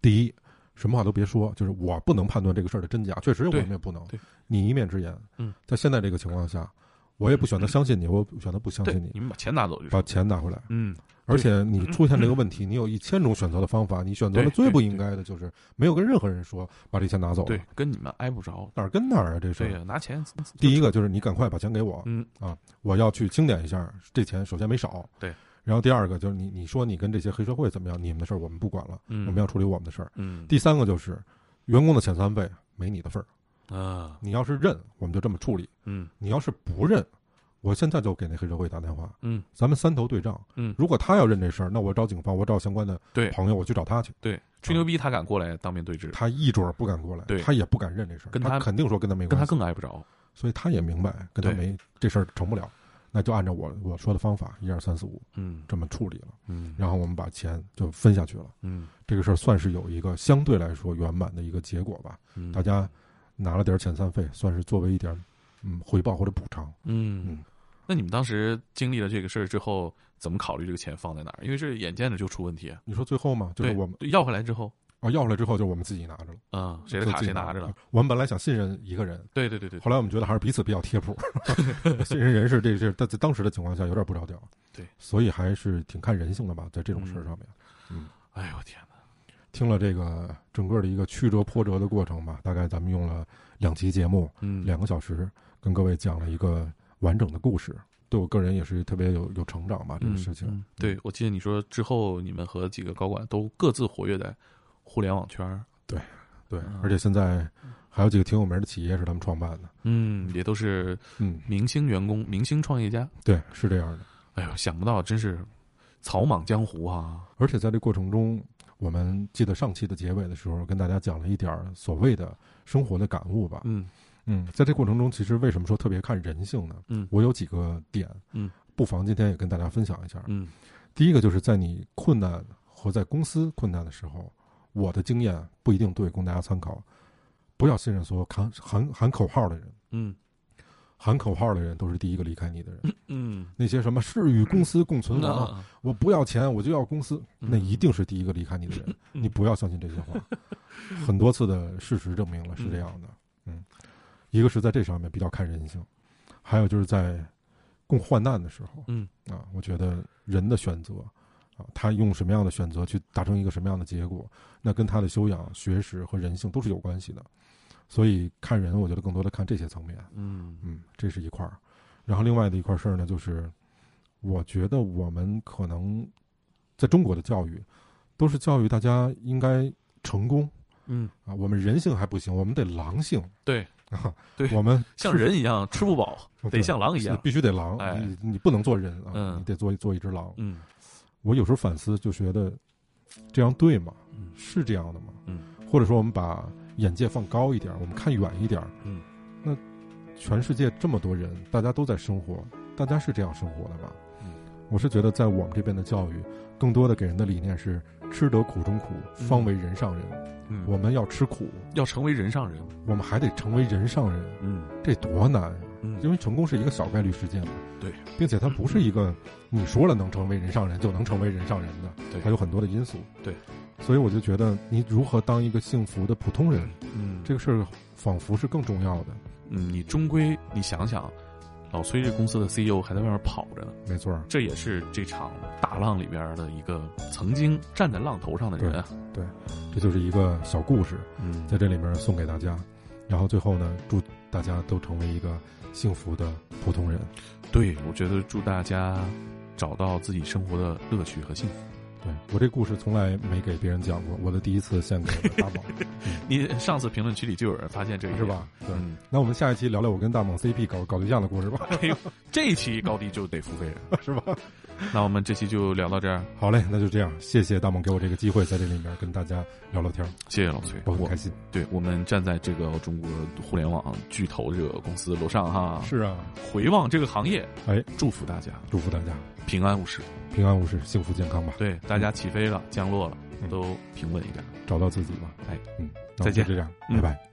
第一。什么话都别说，就是我不能判断这个事儿的真假，确实我们也不能。你一面之言，嗯，在现在这个情况下，我也不选择相信你，我选择不相信你。你们把钱拿走就把钱拿回来。嗯，而且你出现这个问题，你有一千种选择的方法，你选择了最不应该的就是没有跟任何人说把这钱拿走了。对，跟你们挨不着，哪儿跟哪儿啊？这是对呀，拿钱。第一个就是你赶快把钱给我，嗯啊，我要去清点一下这钱，首先没少。对。然后第二个就是你你说你跟这些黑社会怎么样？你们的事儿我们不管了，嗯，我们要处理我们的事儿。嗯。第三个就是员工的遣散费没你的份儿啊！你要是认，我们就这么处理。嗯。你要是不认，我现在就给那黑社会打电话。嗯。咱们三头对账。嗯。如果他要认这事儿，那我找警方，我找相关的朋友，我去找他去。对，吹牛逼他敢过来当面对质？他一准不敢过来。对。他也不敢认这事儿。跟他肯定说跟他没关系。跟他更挨不着。所以他也明白跟他没这事儿成不了。那就按照我我说的方法，一二三四五，嗯，这么处理了，嗯，然后我们把钱就分下去了，嗯，这个事儿算是有一个相对来说圆满的一个结果吧，嗯，大家拿了点遣散费，算是作为一点嗯回报或者补偿，嗯嗯。那你们当时经历了这个事儿之后，怎么考虑这个钱放在哪儿？因为这眼见着就出问题啊。你说最后嘛，就是我们要回来之后。啊，要回来之后就我们自己拿着了啊，谁的卡谁拿着了。我们本来想信任一个人，对对对对。后来我们觉得还是彼此比较贴谱，信任人是这这在在当时的情况下有点不着调。对，所以还是挺看人性的吧，在这种事儿上面。嗯，哎呦天哪！听了这个整个的一个曲折波折的过程吧，大概咱们用了两期节目，嗯，两个小时，跟各位讲了一个完整的故事。对我个人也是特别有有成长吧，这个事情。对，我记得你说之后你们和几个高管都各自活跃在互联网圈儿。对，对，而且现在还有几个挺有名的企业是他们创办的。嗯，也都是嗯明星员工、明星创业家。对，是这样的。哎呦，想不到，真是草莽江湖啊！而且在这过程中，我们记得上期的结尾的时候，跟大家讲了一点所谓的生活的感悟吧。嗯。嗯，在这过程中，其实为什么说特别看人性呢？嗯，我有几个点，嗯，不妨今天也跟大家分享一下。嗯，第一个就是在你困难和在公司困难的时候，我的经验不一定对，供大家参考。不要信任所有喊喊喊口号的人。嗯，喊口号的人都是第一个离开你的人。嗯，那些什么是与公司共存亡，我不要钱，我就要公司，那一定是第一个离开你的人。你不要相信这些话，很多次的事实证明了是这样的。嗯。一个是在这上面比较看人性，还有就是在共患难的时候，嗯啊，我觉得人的选择啊，他用什么样的选择去达成一个什么样的结果，那跟他的修养、学识和人性都是有关系的。所以看人，我觉得更多的看这些层面。嗯嗯，这是一块儿。然后另外的一块事儿呢，就是我觉得我们可能在中国的教育都是教育大家应该成功。嗯啊，我们人性还不行，我们得狼性。对。啊，对，我们像人一样吃不饱，得像狼一样，必须得狼。你你不能做人啊，你得做做一只狼。嗯，我有时候反思，就觉得这样对吗？是这样的吗？嗯，或者说我们把眼界放高一点，我们看远一点。嗯，那全世界这么多人，大家都在生活，大家是这样生活的吗？嗯，我是觉得在我们这边的教育，更多的给人的理念是吃得苦中苦，方为人上人。嗯，我们要吃苦，要成为人上人，我们还得成为人上人。嗯，这多难啊！嗯，因为成功是一个小概率事件嘛。对，并且它不是一个你说了能成为人上人就能成为人上人的。对，它有很多的因素。对，所以我就觉得你如何当一个幸福的普通人，嗯，这个事儿仿佛是更重要的。嗯，你终归你想想。老崔这公司的 CEO 还在外面跑着呢，没错，这也是这场大浪里边的一个曾经站在浪头上的人啊。对，这就是一个小故事，嗯，在这里面送给大家。然后最后呢，祝大家都成为一个幸福的普通人。对，我觉得祝大家找到自己生活的乐趣和幸福。对我这故事从来没给别人讲过，我的第一次献给大猛。你上次评论区里就有人发现这个是吧？对，那我们下一期聊聊我跟大猛 CP 搞搞对象的故事吧。哎呦，这一期高低就得付费了，是吧？那我们这期就聊到这儿。好嘞，那就这样。谢谢大猛给我这个机会，在这里面跟大家聊聊天。谢谢老崔，我很开心。对我们站在这个中国互联网巨头这个公司楼上哈，是啊，回望这个行业，哎，祝福大家，祝福大家平安无事，平安无事，幸福健康吧。对，大家起飞了，降落了，都平稳一点，找到自己吧。哎，嗯，再见，就这样，拜拜。